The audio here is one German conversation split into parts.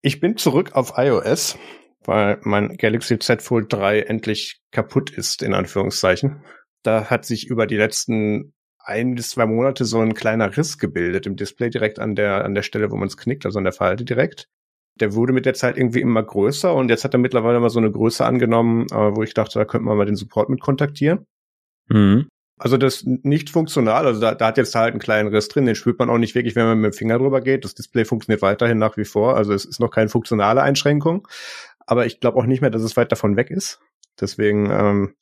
Ich bin zurück auf iOS, weil mein Galaxy Z Fold 3 endlich kaputt ist, in Anführungszeichen. Da hat sich über die letzten ein bis zwei Monate so ein kleiner Riss gebildet im Display direkt an der, an der Stelle, wo man es knickt, also an der Falte direkt. Der wurde mit der Zeit irgendwie immer größer und jetzt hat er mittlerweile mal so eine Größe angenommen, äh, wo ich dachte, da könnte man mal den Support mit kontaktieren. Mhm. Also das nicht funktional, also da, da hat jetzt halt einen kleinen Riss drin, den spürt man auch nicht wirklich, wenn man mit dem Finger drüber geht. Das Display funktioniert weiterhin nach wie vor, also es ist noch keine funktionale Einschränkung, aber ich glaube auch nicht mehr, dass es weit davon weg ist. Deswegen ähm,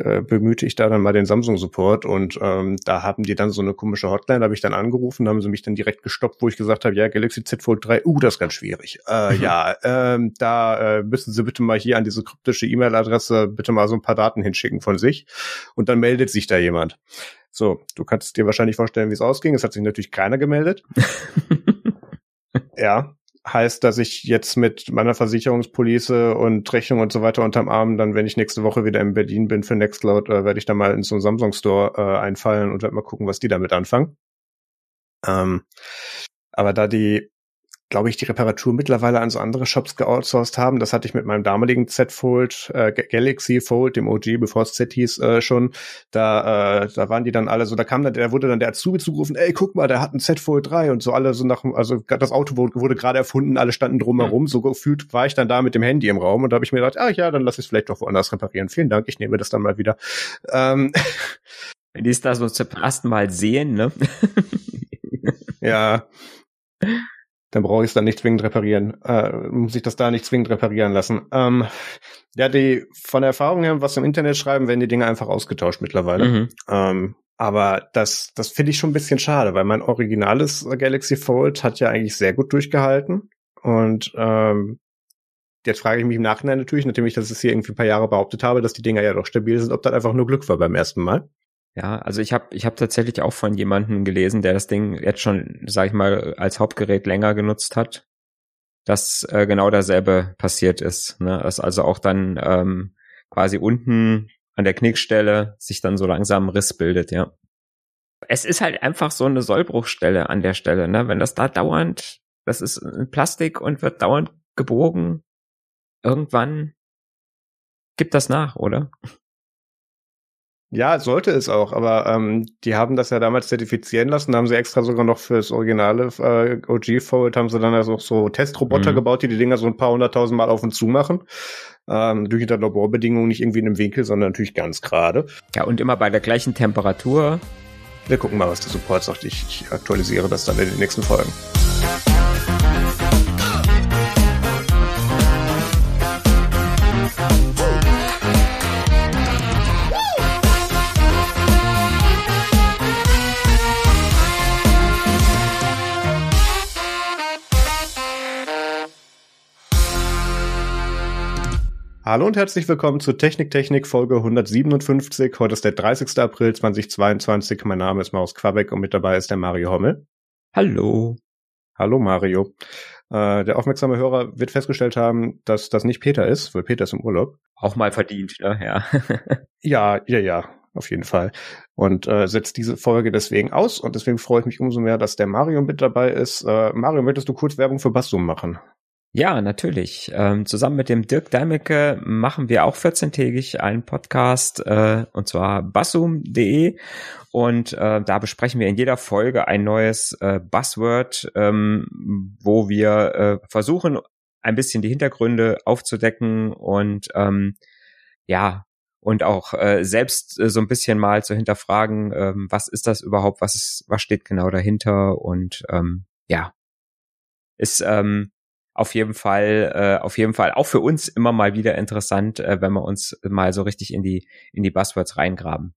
äh, bemühte ich da dann mal den Samsung-Support und ähm, da haben die dann so eine komische Hotline, da habe ich dann angerufen, da haben sie mich dann direkt gestoppt, wo ich gesagt habe, ja, Galaxy Z Fold 3, uh, das ist ganz schwierig. Äh, mhm. Ja, ähm, da äh, müssen Sie bitte mal hier an diese kryptische E-Mail-Adresse bitte mal so ein paar Daten hinschicken von sich und dann meldet sich da jemand. So, du kannst dir wahrscheinlich vorstellen, wie es ausging. Es hat sich natürlich keiner gemeldet. ja, heißt, dass ich jetzt mit meiner Versicherungspolice und Rechnung und so weiter unterm Arm dann, wenn ich nächste Woche wieder in Berlin bin für Nextcloud, äh, werde ich da mal in so einen Samsung Store äh, einfallen und werde mal gucken, was die damit anfangen. Ähm, aber da die glaube ich, die Reparatur mittlerweile an so andere Shops geoutsourced haben. Das hatte ich mit meinem damaligen Z Fold, äh, Galaxy Fold, dem OG, bevor es Z hieß, äh, schon. Da, äh, da waren die dann alle so, da kam dann, der wurde dann der Azubi zugerufen, ey, guck mal, der hat ein Z Fold 3 und so alle so nach, also das Auto wurde, wurde gerade erfunden, alle standen drumherum. So gefühlt war ich dann da mit dem Handy im Raum und da habe ich mir gedacht, ah ja, dann lass ich es vielleicht doch woanders reparieren. Vielen Dank, ich nehme das dann mal wieder. Ähm, Wenn die es da so zum ersten Mal sehen, ne? ja dann brauche ich es dann nicht zwingend reparieren, äh, muss ich das da nicht zwingend reparieren lassen. Ähm, ja, die von der Erfahrung her, was im Internet schreiben, werden die Dinge einfach ausgetauscht mittlerweile. Mhm. Ähm, aber das, das finde ich schon ein bisschen schade, weil mein originales Galaxy Fold hat ja eigentlich sehr gut durchgehalten. Und ähm, jetzt frage ich mich im Nachhinein natürlich, nachdem ich das hier irgendwie ein paar Jahre behauptet habe, dass die Dinger ja doch stabil sind, ob das einfach nur Glück war beim ersten Mal. Ja, also ich habe ich hab tatsächlich auch von jemandem gelesen, der das Ding jetzt schon, sag ich mal, als Hauptgerät länger genutzt hat, dass äh, genau dasselbe passiert ist. Ne? Dass also auch dann ähm, quasi unten an der Knickstelle sich dann so langsam ein Riss bildet, ja. Es ist halt einfach so eine Sollbruchstelle an der Stelle, ne? Wenn das da dauernd, das ist ein Plastik und wird dauernd gebogen, irgendwann gibt das nach, oder? Ja, sollte es auch, aber ähm, die haben das ja damals zertifizieren lassen, da haben sie extra sogar noch fürs originale äh, OG-Fold haben sie dann also auch so Testroboter mhm. gebaut, die die Dinger so ein paar hunderttausend Mal auf und zu machen. Ähm, natürlich unter Laborbedingungen nicht irgendwie in einem Winkel, sondern natürlich ganz gerade. Ja, und immer bei der gleichen Temperatur. Wir gucken mal, was der Support sagt. Ich, ich aktualisiere das dann in den nächsten Folgen. Hallo und herzlich willkommen zu Technik Technik Folge 157. Heute ist der 30. April 2022. Mein Name ist Maus Quabeck und mit dabei ist der Mario Hommel. Hallo. Hallo Mario. Äh, der aufmerksame Hörer wird festgestellt haben, dass das nicht Peter ist, weil Peter ist im Urlaub. Auch mal verdient, ne? Ja. ja, ja, ja, auf jeden Fall. Und äh, setzt diese Folge deswegen aus und deswegen freue ich mich umso mehr, dass der Mario mit dabei ist. Äh, Mario, möchtest du kurz Werbung für Bassum machen? Ja, natürlich. Ähm, zusammen mit dem Dirk Deimecke machen wir auch 14-tägig einen Podcast, äh, und zwar bassum.de. Und äh, da besprechen wir in jeder Folge ein neues äh, Buzzword, ähm, wo wir äh, versuchen, ein bisschen die Hintergründe aufzudecken und ähm, ja, und auch äh, selbst äh, so ein bisschen mal zu hinterfragen, ähm, was ist das überhaupt, was ist, was steht genau dahinter und ähm, ja, ist ähm, auf jeden Fall, äh, auf jeden Fall auch für uns immer mal wieder interessant, äh, wenn wir uns mal so richtig in die, in die Buzzwords reingraben.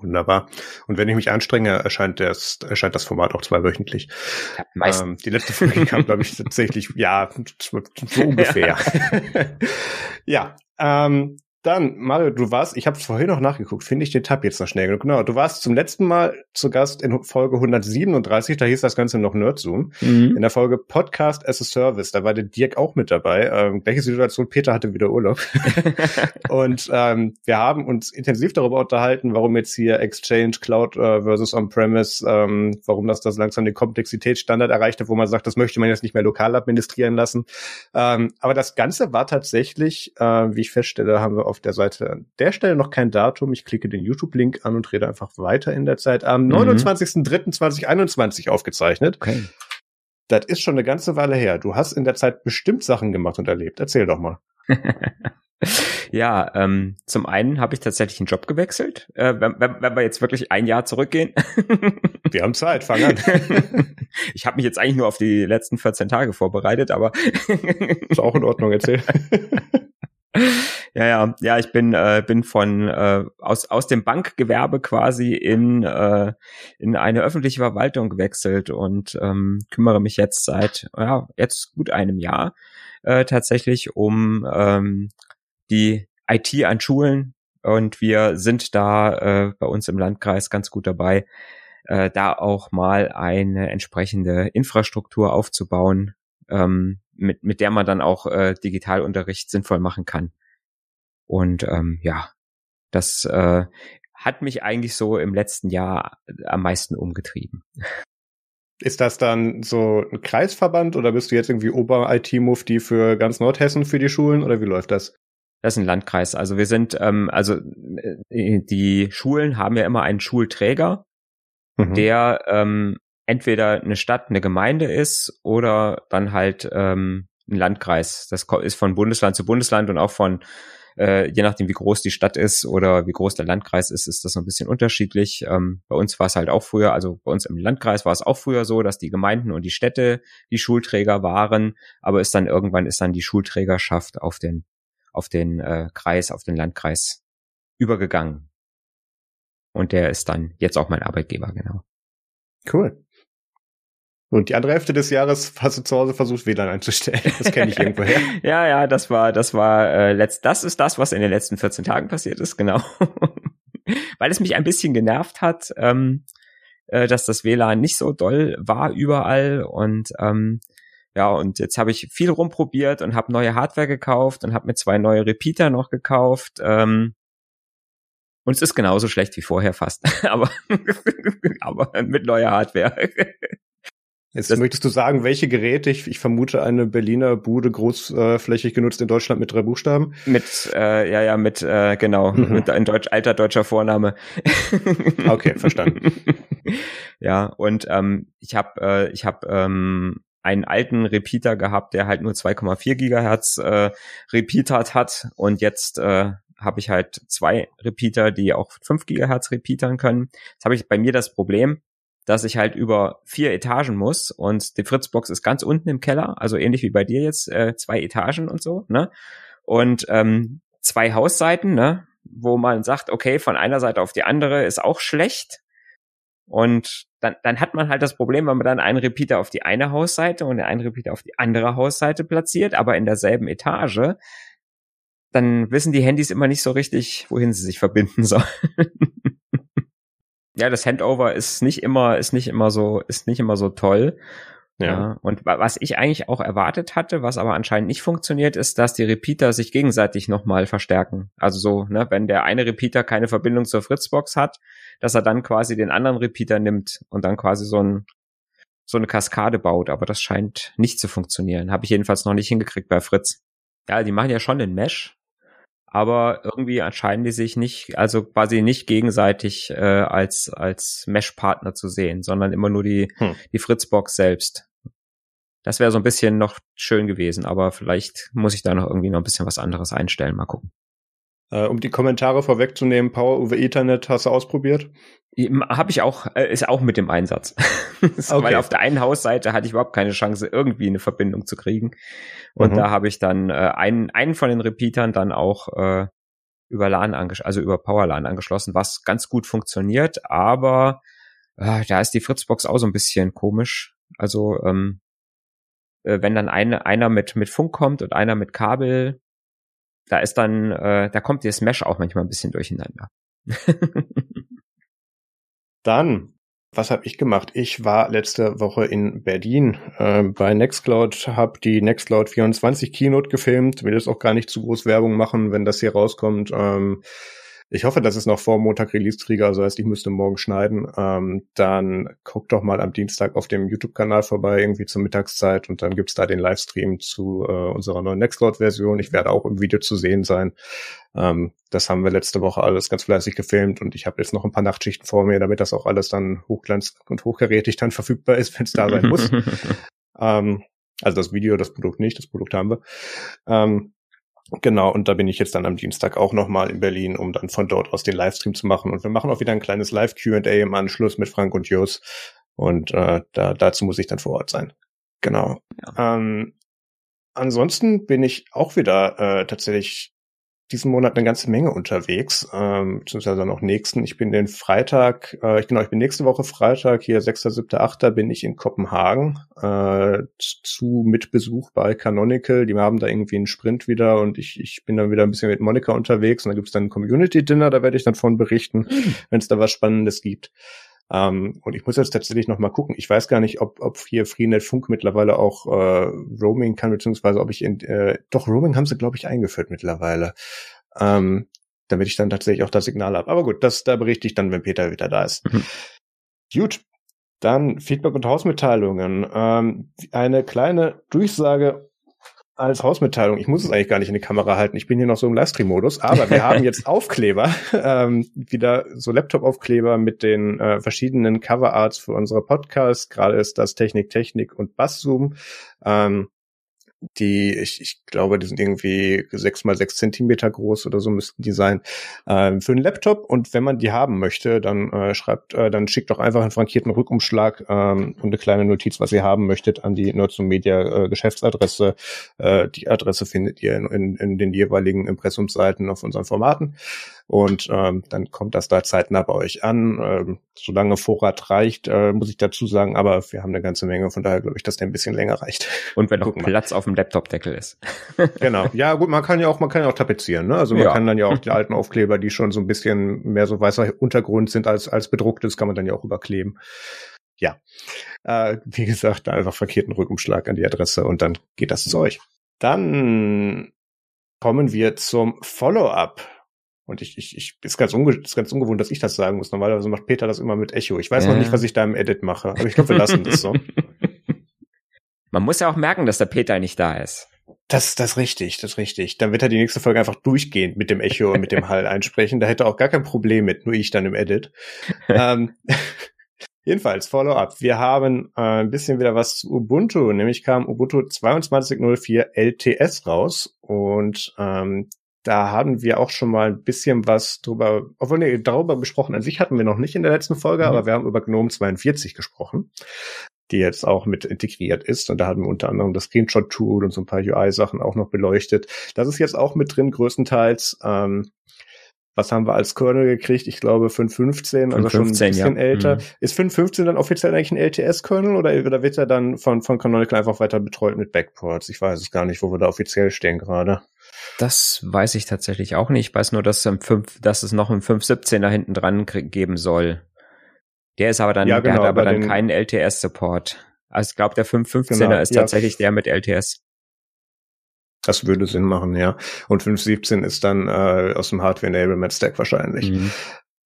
Wunderbar. Und wenn ich mich anstrenge, erscheint das, erscheint das Format auch zweiwöchentlich. Ja, ähm, die letzte Folge kam, glaube ich, tatsächlich, ja, so ungefähr. Ja, ja ähm, Dann, Mario, du warst, ich habe vorhin noch nachgeguckt, finde ich den Tab jetzt noch schnell genug. Genau, du warst zum letzten Mal zu Gast in Folge 137, da hieß das Ganze noch Nerdzoom. Mhm. In der Folge Podcast as a Service, da war der Dirk auch mit dabei. Ähm, gleiche Situation, Peter hatte wieder Urlaub. und ähm, wir haben uns intensiv darüber unterhalten, warum jetzt hier Exchange, Cloud äh, versus On-Premise, ähm, warum das das langsam den Komplexitätsstandard erreicht hat, wo man sagt, das möchte man jetzt nicht mehr lokal administrieren lassen. Ähm, aber das Ganze war tatsächlich, äh, wie ich feststelle, haben wir auf der Seite an der Stelle noch kein Datum. Ich klicke den YouTube-Link an und rede einfach weiter in der Zeit. Am mhm. 29.03.2021 aufgezeichnet. Okay. Das ist schon eine ganze Weile her. Du hast in der Zeit bestimmt Sachen gemacht und erlebt. Erzähl doch mal. ja, ähm, zum einen habe ich tatsächlich einen Job gewechselt. Äh, wenn, wenn, wenn wir jetzt wirklich ein Jahr zurückgehen. wir haben Zeit, fang an. ich habe mich jetzt eigentlich nur auf die letzten 14 Tage vorbereitet, aber ist auch in Ordnung, erzähl. Ja, ja, ja, ich bin äh, bin von äh, aus aus dem Bankgewerbe quasi in äh, in eine öffentliche Verwaltung gewechselt und ähm, kümmere mich jetzt seit ja jetzt gut einem Jahr äh, tatsächlich um ähm, die IT an Schulen und wir sind da äh, bei uns im Landkreis ganz gut dabei, äh, da auch mal eine entsprechende Infrastruktur aufzubauen, ähm, mit, mit der man dann auch äh, Digitalunterricht sinnvoll machen kann. Und ähm, ja, das äh, hat mich eigentlich so im letzten Jahr am meisten umgetrieben. Ist das dann so ein Kreisverband oder bist du jetzt irgendwie Ober-IT-Mufti für ganz Nordhessen für die Schulen oder wie läuft das? Das ist ein Landkreis. Also wir sind, ähm, also äh, die Schulen haben ja immer einen Schulträger, mhm. der ähm, entweder eine Stadt, eine Gemeinde ist oder dann halt ähm, ein Landkreis. Das ist von Bundesland zu Bundesland und auch von äh, je nachdem, wie groß die Stadt ist oder wie groß der Landkreis ist, ist das so ein bisschen unterschiedlich. Ähm, bei uns war es halt auch früher, also bei uns im Landkreis war es auch früher so, dass die Gemeinden und die Städte die Schulträger waren, aber ist dann irgendwann ist dann die Schulträgerschaft auf den auf den äh, Kreis, auf den Landkreis übergegangen. Und der ist dann jetzt auch mein Arbeitgeber, genau. Cool. Und die andere Hälfte des Jahres hast du zu Hause versucht, WLAN einzustellen. Das kenne ich irgendwoher. ja, ja, das war, das war äh, letzt, das ist das, was in den letzten 14 Tagen passiert ist, genau. Weil es mich ein bisschen genervt hat, ähm, äh, dass das WLAN nicht so doll war überall und ähm, ja, und jetzt habe ich viel rumprobiert und habe neue Hardware gekauft und habe mir zwei neue Repeater noch gekauft. Ähm, und es ist genauso schlecht wie vorher fast, aber, aber mit neuer Hardware. Jetzt das möchtest du sagen, welche Geräte? Ich, ich vermute eine Berliner Bude großflächig genutzt in Deutschland mit drei Buchstaben. Mit, äh, ja, ja, mit, äh, genau, mhm. mit ein deutsch, alter deutscher Vorname. okay, verstanden. ja, und ähm, ich habe äh, ich habe ähm, einen alten Repeater gehabt, der halt nur 2,4 Gigahertz äh, repeatert hat und jetzt äh, habe ich halt zwei Repeater, die auch 5 Gigahertz repeatern können. Jetzt habe ich bei mir das Problem, dass ich halt über vier Etagen muss und die Fritzbox ist ganz unten im Keller, also ähnlich wie bei dir jetzt, äh, zwei Etagen und so, ne? Und ähm, zwei Hausseiten, ne? Wo man sagt, okay, von einer Seite auf die andere ist auch schlecht. Und dann, dann hat man halt das Problem, wenn man dann einen Repeater auf die eine Hausseite und einen Repeater auf die andere Hausseite platziert, aber in derselben Etage, dann wissen die Handys immer nicht so richtig, wohin sie sich verbinden sollen ja, das Handover ist nicht immer, ist nicht immer so, ist nicht immer so toll. Ja. ja. Und was ich eigentlich auch erwartet hatte, was aber anscheinend nicht funktioniert, ist, dass die Repeater sich gegenseitig nochmal verstärken. Also so, ne, wenn der eine Repeater keine Verbindung zur Fritzbox hat, dass er dann quasi den anderen Repeater nimmt und dann quasi so ein so eine Kaskade baut, aber das scheint nicht zu funktionieren. Habe ich jedenfalls noch nicht hingekriegt bei Fritz. Ja, die machen ja schon den Mesh, aber irgendwie entscheiden die sich nicht, also quasi nicht gegenseitig äh, als als Mesh-Partner zu sehen, sondern immer nur die hm. die Fritzbox selbst. Das wäre so ein bisschen noch schön gewesen, aber vielleicht muss ich da noch irgendwie noch ein bisschen was anderes einstellen. Mal gucken. Äh, um die Kommentare vorwegzunehmen, Power over Ethernet hast du ausprobiert? Habe ich auch, äh, ist auch mit dem Einsatz. okay. Weil auf der einen Hausseite hatte ich überhaupt keine Chance, irgendwie eine Verbindung zu kriegen. Und mhm. da habe ich dann äh, einen, einen von den Repeatern dann auch äh, über LAN angeschlossen, also über PowerLAN angeschlossen, was ganz gut funktioniert, aber äh, da ist die Fritzbox auch so ein bisschen komisch. Also ähm, äh, wenn dann eine, einer mit, mit Funk kommt und einer mit Kabel, da ist dann, äh, da kommt der Smash auch manchmal ein bisschen durcheinander. dann was habe ich gemacht? Ich war letzte Woche in Berlin äh, bei Nextcloud, habe die Nextcloud 24 Keynote gefilmt, will jetzt auch gar nicht zu groß Werbung machen, wenn das hier rauskommt. Ähm, ich hoffe, das ist noch vor Montag Release-Trigger, also heißt, ich müsste morgen schneiden. Ähm, dann guckt doch mal am Dienstag auf dem YouTube-Kanal vorbei, irgendwie zur Mittagszeit und dann gibt's da den Livestream zu äh, unserer neuen Nextcloud-Version. Ich werde auch im Video zu sehen sein. Ähm, das haben wir letzte Woche alles ganz fleißig gefilmt und ich habe jetzt noch ein paar Nachtschichten vor mir, damit das auch alles dann hochglanz und hochgerätig dann verfügbar ist, wenn es da sein muss. ähm, also das Video, das Produkt nicht, das Produkt haben wir. Ähm, Genau, und da bin ich jetzt dann am Dienstag auch nochmal in Berlin, um dann von dort aus den Livestream zu machen. Und wir machen auch wieder ein kleines Live-QA im Anschluss mit Frank und Jos. Und äh, da, dazu muss ich dann vor Ort sein. Genau. Ja. Ähm, ansonsten bin ich auch wieder äh, tatsächlich diesen Monat eine ganze Menge unterwegs, ähm, beziehungsweise noch nächsten. Ich bin den Freitag, äh, ich genau, ich bin nächste Woche Freitag, hier 6., 7., 8. bin ich in Kopenhagen äh, zu Mitbesuch bei Canonical. Die haben da irgendwie einen Sprint wieder und ich, ich bin dann wieder ein bisschen mit Monika unterwegs und da gibt's dann ein Community-Dinner, da werde ich dann von berichten, mhm. wenn es da was Spannendes gibt. Ähm, und ich muss jetzt tatsächlich noch mal gucken. Ich weiß gar nicht, ob, ob hier Freenet Funk mittlerweile auch äh, Roaming kann, beziehungsweise ob ich in äh, doch Roaming haben sie, glaube ich, eingeführt mittlerweile. Ähm, damit ich dann tatsächlich auch das Signal habe. Aber gut, das da berichte ich dann, wenn Peter wieder da ist. Mhm. Gut. Dann Feedback und Hausmitteilungen. Ähm, eine kleine Durchsage als Hausmitteilung, ich muss es eigentlich gar nicht in die Kamera halten, ich bin hier noch so im Livestream-Modus, aber wir haben jetzt Aufkleber, ähm, wieder so Laptop-Aufkleber mit den äh, verschiedenen Coverarts für unsere Podcasts. Gerade ist das Technik, Technik und Basszoom. Ähm, die, ich, ich glaube, die sind irgendwie sechs mal sechs Zentimeter groß oder so müssten die sein, äh, für einen Laptop. Und wenn man die haben möchte, dann äh, schreibt, äh, dann schickt doch einfach einen frankierten Rückumschlag ähm, und eine kleine Notiz, was ihr haben möchtet, an die Nerds Media äh, Geschäftsadresse. Äh, die Adresse findet ihr in, in, in den jeweiligen Impressumsseiten auf unseren Formaten. Und ähm, dann kommt das da zeitnah bei euch an. Ähm, solange Vorrat reicht, äh, muss ich dazu sagen, aber wir haben eine ganze Menge, von daher glaube ich, dass der ein bisschen länger reicht. Und wenn noch Platz auf dem Laptop-Deckel ist. genau. Ja, gut, man kann ja auch, man kann ja auch tapezieren, ne? Also man ja. kann dann ja auch die alten Aufkleber, die schon so ein bisschen mehr so weißer Untergrund sind als, als bedrucktes, kann man dann ja auch überkleben. Ja. Äh, wie gesagt, einfach verkehrten Rückumschlag an die Adresse und dann geht das zu euch. Dann kommen wir zum Follow-up. Und ich, ich, ich ist ganz, unge ist ganz ungewohnt, dass ich das sagen muss. Normalerweise macht Peter das immer mit Echo. Ich weiß ja. noch nicht, was ich da im Edit mache, aber ich glaube, wir lassen das so. Man muss ja auch merken, dass der Peter nicht da ist. Das, das ist richtig, das ist richtig. Dann wird er die nächste Folge einfach durchgehend mit dem Echo und mit dem Hall einsprechen. Da hätte er auch gar kein Problem mit, nur ich dann im Edit. ähm, jedenfalls, Follow-up. Wir haben äh, ein bisschen wieder was zu Ubuntu, nämlich kam Ubuntu 22.04 LTS raus und ähm, da haben wir auch schon mal ein bisschen was drüber, obwohl nee, darüber gesprochen an sich hatten wir noch nicht in der letzten Folge, mhm. aber wir haben über GNOME 42 gesprochen, die jetzt auch mit integriert ist. Und da hatten wir unter anderem das Screenshot-Tool und so ein paar UI-Sachen auch noch beleuchtet. Das ist jetzt auch mit drin, größtenteils. Ähm, was haben wir als Kernel gekriegt? Ich glaube 5.15, also schon ein bisschen ja. älter. Mhm. Ist 5.15 dann offiziell eigentlich ein LTS-Kernel oder, oder wird er dann von, von Canonical einfach weiter betreut mit Backports? Ich weiß es gar nicht, wo wir da offiziell stehen gerade. Das weiß ich tatsächlich auch nicht. Ich weiß nur, dass, im 5, dass es noch einen 5.17er hinten dran geben soll. Der ist aber dann, ja, genau, der hat aber dann keinen LTS-Support. Also ich glaube, der 5.15er genau, ist ja. tatsächlich der mit LTS. Das würde Sinn machen, ja. Und 5.17 ist dann äh, aus dem Hardware-Enablement-Stack wahrscheinlich. Mhm.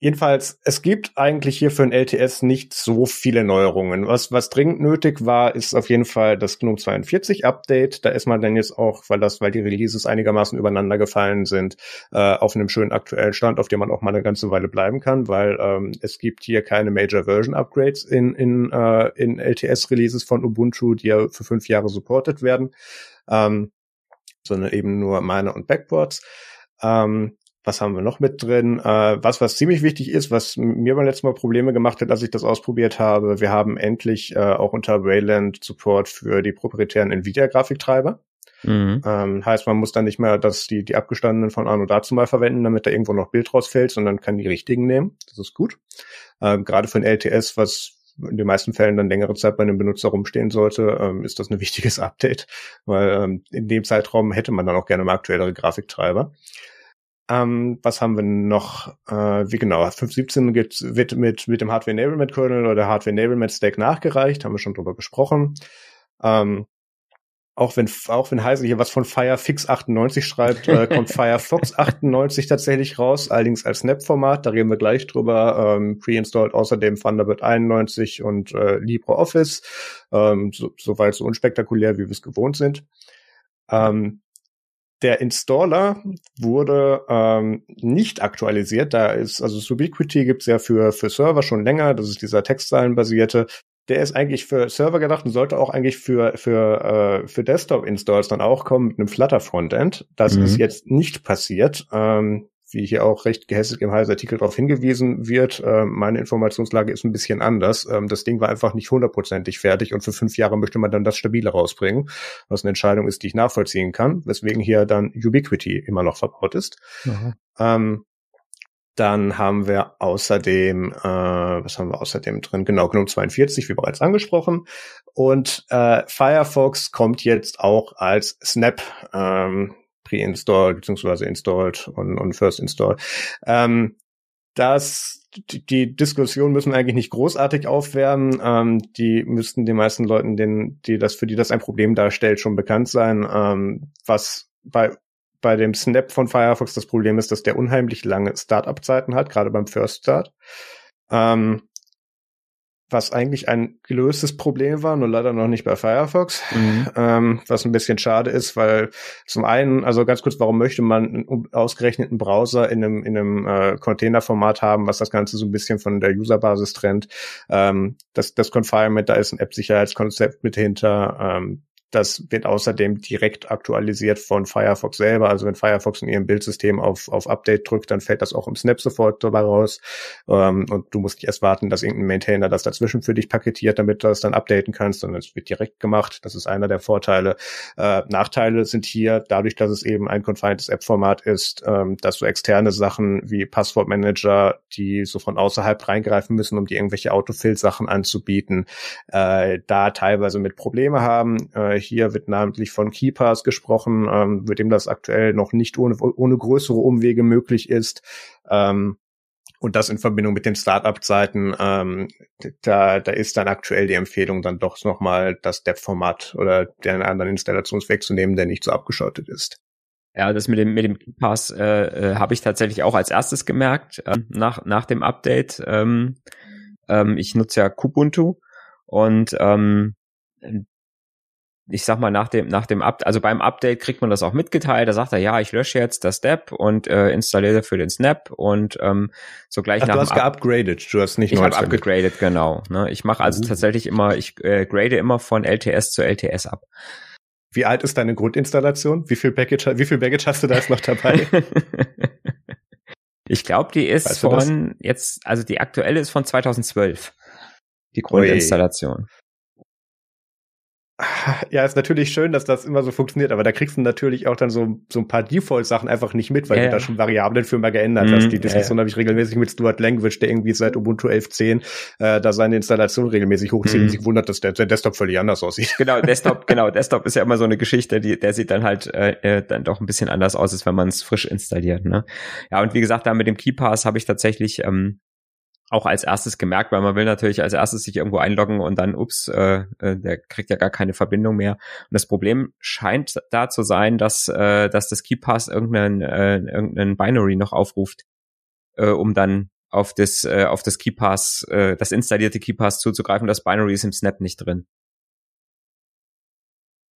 Jedenfalls, es gibt eigentlich hier für ein LTS nicht so viele Neuerungen. Was, was dringend nötig war, ist auf jeden Fall das GNOME 42 Update. Da ist man dann jetzt auch, weil das, weil die Releases einigermaßen übereinander gefallen sind, äh, auf einem schönen aktuellen Stand, auf dem man auch mal eine ganze Weile bleiben kann, weil ähm, es gibt hier keine Major Version Upgrades in, in, äh, in LTS Releases von Ubuntu, die ja für fünf Jahre supported werden, ähm, sondern eben nur Miner und Backboards. Ähm, was haben wir noch mit drin? Äh, was, was ziemlich wichtig ist, was mir beim letzten Mal Probleme gemacht hat, als ich das ausprobiert habe. Wir haben endlich äh, auch unter Wayland Support für die proprietären Nvidia-Grafiktreiber. Mhm. Ähm, heißt, man muss dann nicht mehr das, die, die abgestandenen von Arno dazu mal verwenden, damit da irgendwo noch Bild rausfällt, sondern kann die richtigen nehmen. Das ist gut. Ähm, Gerade für ein LTS, was in den meisten Fällen dann längere Zeit bei einem Benutzer rumstehen sollte, ähm, ist das ein wichtiges Update, weil ähm, in dem Zeitraum hätte man dann auch gerne mal aktuellere Grafiktreiber. Ähm, was haben wir noch? Äh, wie genau? 5.17 wird mit, mit dem Hardware Enablement Kernel oder Hardware Enablement Stack nachgereicht, haben wir schon drüber gesprochen. Ähm, auch wenn, auch wenn Heise hier was von Firefix 98 schreibt, äh, kommt Firefox 98 tatsächlich raus, allerdings als Snap-Format, da reden wir gleich drüber, ähm, pre-installed außerdem Thunderbird 91 und äh, LibreOffice, ähm, so, soweit so unspektakulär, wie wir es gewohnt sind. Ähm, der Installer wurde ähm, nicht aktualisiert. Da ist, also Subiquity gibt's ja für, für Server schon länger. Das ist dieser Textzeilenbasierte der ist eigentlich für Server gedacht und sollte auch eigentlich für, für, äh, für Desktop-Installs dann auch kommen mit einem Flutter-Frontend. Das mhm. ist jetzt nicht passiert. Ähm, wie hier auch recht gehässig im Heiß-Artikel darauf hingewiesen wird, äh, meine Informationslage ist ein bisschen anders. Ähm, das Ding war einfach nicht hundertprozentig fertig und für fünf Jahre möchte man dann das stabile rausbringen, was eine Entscheidung ist, die ich nachvollziehen kann, weswegen hier dann Ubiquity immer noch verbaut ist. Ähm, dann haben wir außerdem, äh, was haben wir außerdem drin? Genau, GNOME 42, wie bereits angesprochen. Und äh, Firefox kommt jetzt auch als Snap ähm, pre-installed beziehungsweise installed und, und first installed. Ähm, das die, Diskussion müssen eigentlich nicht großartig aufwärmen. Ähm, die müssten den meisten Leuten, denen, die das für die das ein Problem darstellt, schon bekannt sein. Ähm, was bei bei dem Snap von Firefox das Problem ist, dass der unheimlich lange Startup-Zeiten hat, gerade beim First Start. Ähm, was eigentlich ein gelöstes Problem war, nur leider noch nicht bei Firefox, mhm. ähm, was ein bisschen schade ist, weil zum einen, also ganz kurz, warum möchte man einen ausgerechneten Browser in einem, in einem äh, Containerformat haben, was das Ganze so ein bisschen von der Userbasis trennt. Ähm, das, das Confinement, da ist ein App-Sicherheitskonzept mit hinter. Ähm, das wird außerdem direkt aktualisiert von Firefox selber. Also wenn Firefox in ihrem Bildsystem auf, auf Update drückt, dann fällt das auch im Snap sofort dabei raus. Ähm, und du musst nicht erst warten, dass irgendein Maintainer das dazwischen für dich paketiert, damit du das dann updaten kannst, sondern es wird direkt gemacht. Das ist einer der Vorteile. Äh, Nachteile sind hier, dadurch, dass es eben ein confined App-Format ist, ähm, dass du externe Sachen wie Passwortmanager, die so von außerhalb reingreifen müssen, um dir irgendwelche Autofill-Sachen anzubieten, äh, da teilweise mit Probleme haben. Äh, hier wird namentlich von Keepers gesprochen, ähm, mit dem das aktuell noch nicht ohne, ohne größere Umwege möglich ist. Ähm, und das in Verbindung mit den Startup-Zeiten, ähm, da, da ist dann aktuell die Empfehlung dann doch nochmal das Dev-Format oder den anderen Installationsweg zu nehmen, der nicht so abgeschottet ist. Ja, das mit dem mit dem Pass äh, äh, habe ich tatsächlich auch als erstes gemerkt äh, nach nach dem Update. Ähm, ähm, ich nutze ja Kubuntu und ähm, ich sag mal, nach dem, nach dem Update, also beim Update kriegt man das auch mitgeteilt. Da sagt er, ja, ich lösche jetzt das Step und äh, installiere für den Snap und ähm, so gleich Ach, nach du hast geupgradet, du hast nicht Ich habe upgradet, genau. Ne? Ich mache also uh. tatsächlich immer, ich äh, grade immer von LTS zu LTS ab. Wie alt ist deine Grundinstallation? Wie viel Package, wie viel Baggage hast du da jetzt noch dabei? ich glaube, die ist weißt von jetzt, also die aktuelle ist von 2012. Die Grundinstallation. Ui. Ja, ist natürlich schön, dass das immer so funktioniert, aber da kriegst du natürlich auch dann so, so ein paar Default-Sachen einfach nicht mit, weil ja, du da schon Variablen für mal geändert mm, hast. Die Diskussion ja, habe ich regelmäßig mit Stuart Language, der irgendwie seit Ubuntu 11.10 äh, da seine Installation regelmäßig hochzieht mm. und sich wundert, dass der, der, Desktop völlig anders aussieht. Genau, Desktop, genau, Desktop ist ja immer so eine Geschichte, die, der sieht dann halt äh, äh dann doch ein bisschen anders aus, als wenn man es frisch installiert. Ne? Ja, und wie gesagt, da mit dem KeyPass habe ich tatsächlich ähm, auch als erstes gemerkt, weil man will natürlich als erstes sich irgendwo einloggen und dann, ups, äh, äh, der kriegt ja gar keine Verbindung mehr. Und das Problem scheint da zu sein, dass, äh, dass das KeyPass irgendeinen, äh, irgendeinen Binary noch aufruft, äh, um dann auf das, äh, auf das KeyPass, äh, das installierte KeyPass zuzugreifen. Das Binary ist im Snap nicht drin.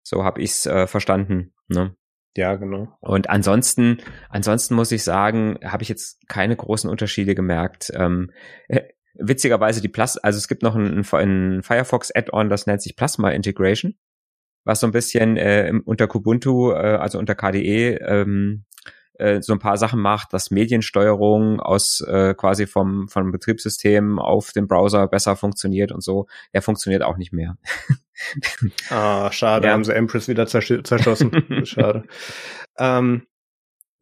So habe ich's äh, verstanden. Ne? Ja, genau. Und ansonsten, ansonsten muss ich sagen, habe ich jetzt keine großen Unterschiede gemerkt. Ähm, äh, witzigerweise die Plus, also es gibt noch ein, ein Firefox Add-on, das nennt sich Plasma Integration, was so ein bisschen äh, unter Kubuntu, äh, also unter KDE, ähm, äh, so ein paar Sachen macht, dass Mediensteuerung aus äh, quasi vom, vom Betriebssystem auf dem Browser besser funktioniert und so. Der funktioniert auch nicht mehr. ah, schade, ja. haben sie Empress wieder zerschossen. schade. Ähm,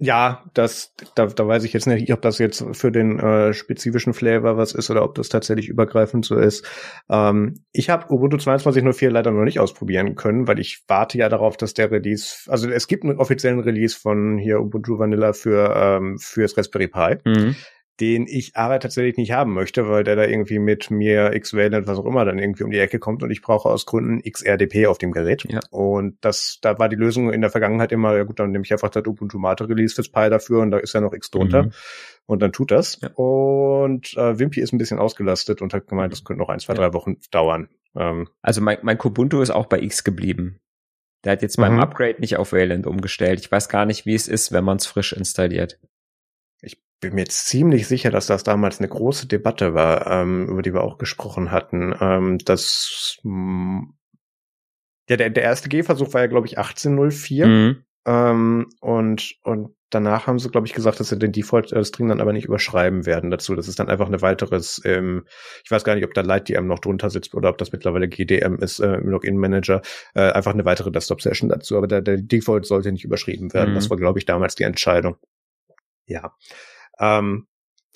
Ja, das, da, da weiß ich jetzt nicht, ob das jetzt für den äh, spezifischen Flavor was ist oder ob das tatsächlich übergreifend so ist. Ähm, ich habe Ubuntu 22.04 leider noch nicht ausprobieren können, weil ich warte ja darauf, dass der Release, also es gibt einen offiziellen Release von hier Ubuntu Vanilla für ähm, fürs Raspberry Pi. Mhm den ich aber tatsächlich nicht haben möchte, weil der da irgendwie mit mir X-Valent, was auch immer, dann irgendwie um die Ecke kommt und ich brauche aus Gründen XRDP auf dem Gerät. Ja. Und das, da war die Lösung in der Vergangenheit immer, ja gut, dann nehme ich einfach das Ubuntu Mate Release fürs Pi dafür und da ist ja noch X drunter. Mhm. Und dann tut das. Ja. Und äh, Wimpy ist ein bisschen ausgelastet und hat gemeint, das könnte noch ein, zwei, ja. drei Wochen dauern. Ähm, also mein, mein Kubuntu ist auch bei X geblieben. Der hat jetzt beim mhm. Upgrade nicht auf Wayland umgestellt. Ich weiß gar nicht, wie es ist, wenn man es frisch installiert bin mir jetzt ziemlich sicher, dass das damals eine große Debatte war, ähm, über die wir auch gesprochen hatten. Ähm, dass mh, ja, der, der erste Gehversuch war ja, glaube ich, 1804. Mhm. Ähm, und, und danach haben sie, glaube ich, gesagt, dass sie den Default-String dann aber nicht überschreiben werden dazu. Das ist dann einfach eine weiteres, ähm, ich weiß gar nicht, ob da LightDM noch drunter sitzt oder ob das mittlerweile GDM ist äh, im Login-Manager, äh, einfach eine weitere Desktop-Session dazu. Aber der, der Default sollte nicht überschrieben werden. Mhm. Das war, glaube ich, damals die Entscheidung. Ja. Ähm,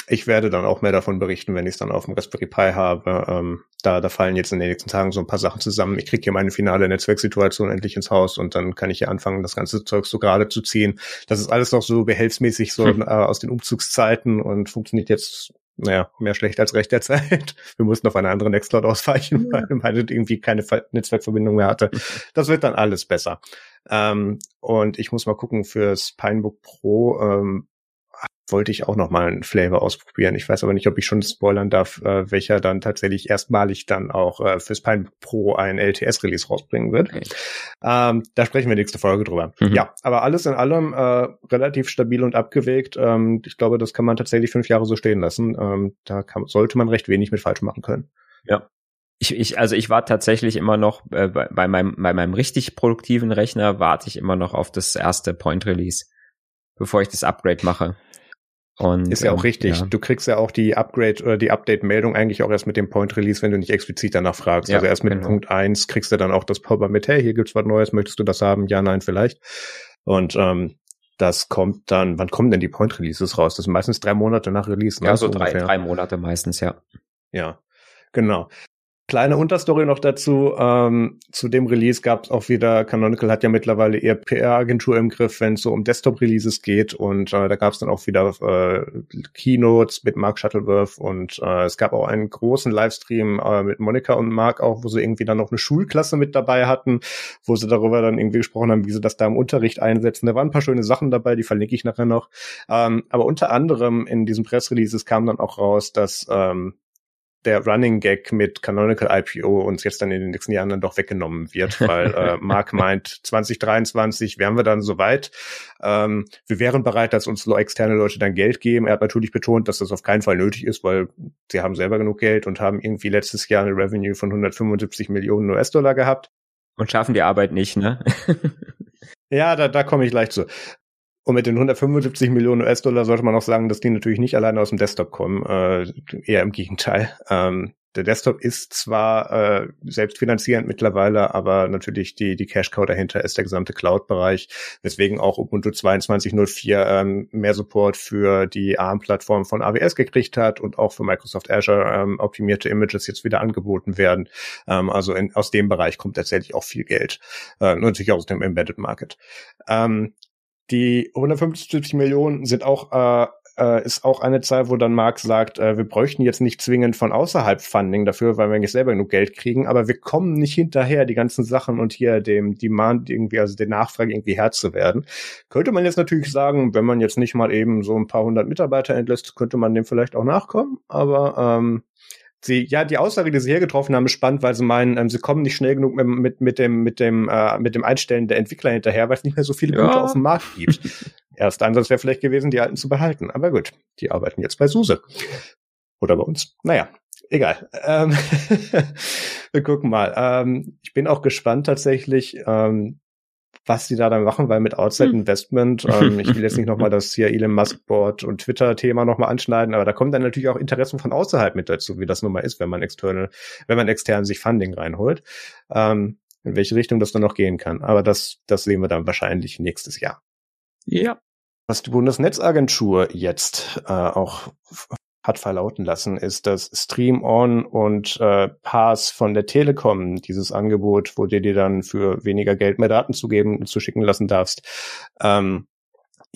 ich werde dann auch mehr davon berichten, wenn ich es dann auf dem Raspberry Pi habe. Ähm, da, da fallen jetzt in den nächsten Tagen so ein paar Sachen zusammen. Ich kriege hier meine finale Netzwerksituation endlich ins Haus und dann kann ich hier anfangen, das ganze Zeug so gerade zu ziehen. Das ist alles noch so behelfsmäßig so hm. äh, aus den Umzugszeiten und funktioniert jetzt naja, mehr schlecht als recht derzeit. Wir mussten auf eine andere Nextcloud ausweichen, weil meine irgendwie keine Netzwerkverbindung mehr hatte. Das wird dann alles besser. Ähm, und ich muss mal gucken fürs Pinebook Pro, ähm, wollte ich auch noch mal einen Flavor ausprobieren. Ich weiß aber nicht, ob ich schon spoilern darf, äh, welcher dann tatsächlich erstmalig dann auch äh, fürs Pine Pro ein LTS-Release rausbringen wird. Okay. Ähm, da sprechen wir nächste Folge drüber. Mhm. Ja, aber alles in allem äh, relativ stabil und abgewegt. Ähm, ich glaube, das kann man tatsächlich fünf Jahre so stehen lassen. Ähm, da kann, sollte man recht wenig mit falsch machen können. Ja, ich, ich, also ich warte tatsächlich immer noch äh, bei, bei, meinem, bei meinem richtig produktiven Rechner warte ich immer noch auf das erste Point Release, bevor ich das Upgrade mache. Und, ist ja auch ähm, richtig. Ja. Du kriegst ja auch die Upgrade oder die Update-Meldung eigentlich auch erst mit dem Point Release, wenn du nicht explizit danach fragst. Ja, also erst mit genau. Punkt eins kriegst du dann auch das Pop-up mit, hey, hier gibt's was Neues, möchtest du das haben? Ja, nein, vielleicht. Und ähm, das kommt dann, wann kommen denn die Point Releases raus? Das sind meistens drei Monate nach Release. Ne? Ja, so drei, drei Monate meistens, ja. Ja, genau. Kleine Unterstory noch dazu. Ähm, zu dem Release gab es auch wieder, Canonical hat ja mittlerweile eher PR-Agentur im Griff, wenn es so um Desktop-Releases geht. Und äh, da gab es dann auch wieder äh, Keynotes mit Mark Shuttleworth und äh, es gab auch einen großen Livestream äh, mit Monika und Mark auch, wo sie irgendwie dann noch eine Schulklasse mit dabei hatten, wo sie darüber dann irgendwie gesprochen haben, wie sie das da im Unterricht einsetzen. Da waren ein paar schöne Sachen dabei, die verlinke ich nachher noch. Ähm, aber unter anderem in diesem Pressreleases kam dann auch raus, dass ähm, der Running Gag mit Canonical IPO uns jetzt dann in den nächsten Jahren dann doch weggenommen wird, weil äh, Mark meint, 2023 wären wir dann soweit. Ähm, wir wären bereit, dass uns externe Leute dann Geld geben. Er hat natürlich betont, dass das auf keinen Fall nötig ist, weil sie haben selber genug Geld und haben irgendwie letztes Jahr eine Revenue von 175 Millionen US-Dollar gehabt. Und schaffen die Arbeit nicht, ne? ja, da, da komme ich gleich zu. Und mit den 175 Millionen US-Dollar sollte man auch sagen, dass die natürlich nicht alleine aus dem Desktop kommen, äh, eher im Gegenteil. Ähm, der Desktop ist zwar äh, selbstfinanzierend mittlerweile, aber natürlich die, die Cash-Cow dahinter ist der gesamte Cloud-Bereich, weswegen auch Ubuntu 22.04 ähm, mehr Support für die ARM-Plattform von AWS gekriegt hat und auch für Microsoft Azure ähm, optimierte Images jetzt wieder angeboten werden. Ähm, also in, aus dem Bereich kommt tatsächlich auch viel Geld, äh, natürlich auch aus dem Embedded Market. Ähm, die 150 Millionen sind auch äh, äh, ist auch eine Zahl, wo dann Mark sagt, äh, wir bräuchten jetzt nicht zwingend von außerhalb Funding dafür, weil wir nicht selber genug Geld kriegen, aber wir kommen nicht hinterher, die ganzen Sachen und hier dem Demand irgendwie, also der Nachfrage irgendwie Herr zu werden. Könnte man jetzt natürlich sagen, wenn man jetzt nicht mal eben so ein paar hundert Mitarbeiter entlässt, könnte man dem vielleicht auch nachkommen, aber ähm, sie, ja, die Aussage, die sie hier getroffen haben, ist spannend, weil sie meinen, ähm, sie kommen nicht schnell genug mit, mit, mit dem, mit dem, äh, mit dem Einstellen der Entwickler hinterher, weil es nicht mehr so viele ja. Punkte auf dem Markt gibt. Erster Ansatz wäre vielleicht gewesen, die alten zu behalten. Aber gut, die arbeiten jetzt bei SUSE. Oder bei uns. Naja, egal. Ähm, wir gucken mal. Ähm, ich bin auch gespannt tatsächlich, ähm, was die da dann machen, weil mit Outside hm. Investment, ähm, ich will jetzt nicht nochmal das hier Elon Musk Board und Twitter-Thema nochmal anschneiden, aber da kommen dann natürlich auch Interessen von außerhalb mit dazu, wie das nun mal ist, wenn man externe, wenn man extern sich Funding reinholt, ähm, in welche Richtung das dann noch gehen kann. Aber das, das sehen wir dann wahrscheinlich nächstes Jahr. Ja. Was die Bundesnetzagentur jetzt äh, auch hat verlauten lassen, ist, dass Stream On und äh, Pass von der Telekom, dieses Angebot, wo dir dir dann für weniger Geld mehr Daten zu geben zu schicken lassen darfst, ähm,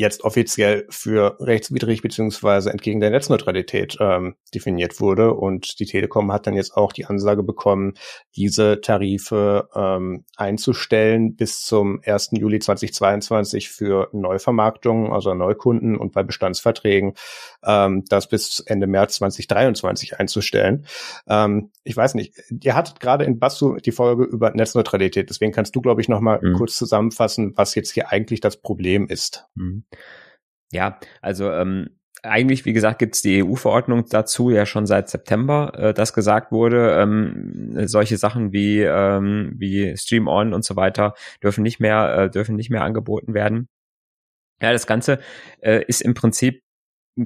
jetzt offiziell für rechtswidrig beziehungsweise entgegen der Netzneutralität ähm, definiert wurde. Und die Telekom hat dann jetzt auch die Ansage bekommen, diese Tarife ähm, einzustellen bis zum 1. Juli 2022 für Neuvermarktungen, also Neukunden und bei Bestandsverträgen ähm, das bis Ende März 2023 einzustellen. Ähm, ich weiß nicht, ihr hattet gerade in Basso die Folge über Netzneutralität, deswegen kannst du, glaube ich, noch mal mhm. kurz zusammenfassen, was jetzt hier eigentlich das Problem ist. Mhm. Ja, also ähm, eigentlich, wie gesagt, gibt es die EU-Verordnung dazu ja schon seit September, äh, dass gesagt wurde, ähm, solche Sachen wie ähm, wie Stream On und so weiter dürfen nicht mehr äh, dürfen nicht mehr angeboten werden. Ja, das Ganze äh, ist im Prinzip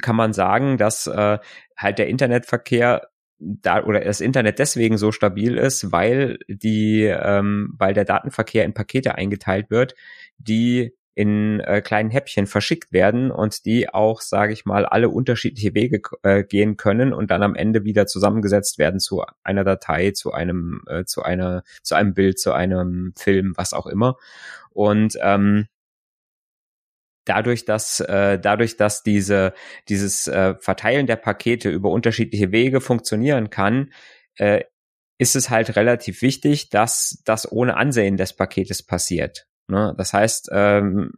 kann man sagen, dass äh, halt der Internetverkehr da oder das Internet deswegen so stabil ist, weil die, ähm, weil der Datenverkehr in Pakete eingeteilt wird, die in äh, kleinen Häppchen verschickt werden und die auch, sage ich mal, alle unterschiedliche Wege äh, gehen können und dann am Ende wieder zusammengesetzt werden zu einer Datei, zu einem, äh, zu einer, zu einem Bild, zu einem Film, was auch immer. Und ähm, dadurch, dass äh, dadurch, dass diese dieses äh, Verteilen der Pakete über unterschiedliche Wege funktionieren kann, äh, ist es halt relativ wichtig, dass das ohne Ansehen des Paketes passiert. Ne? Das heißt, ähm,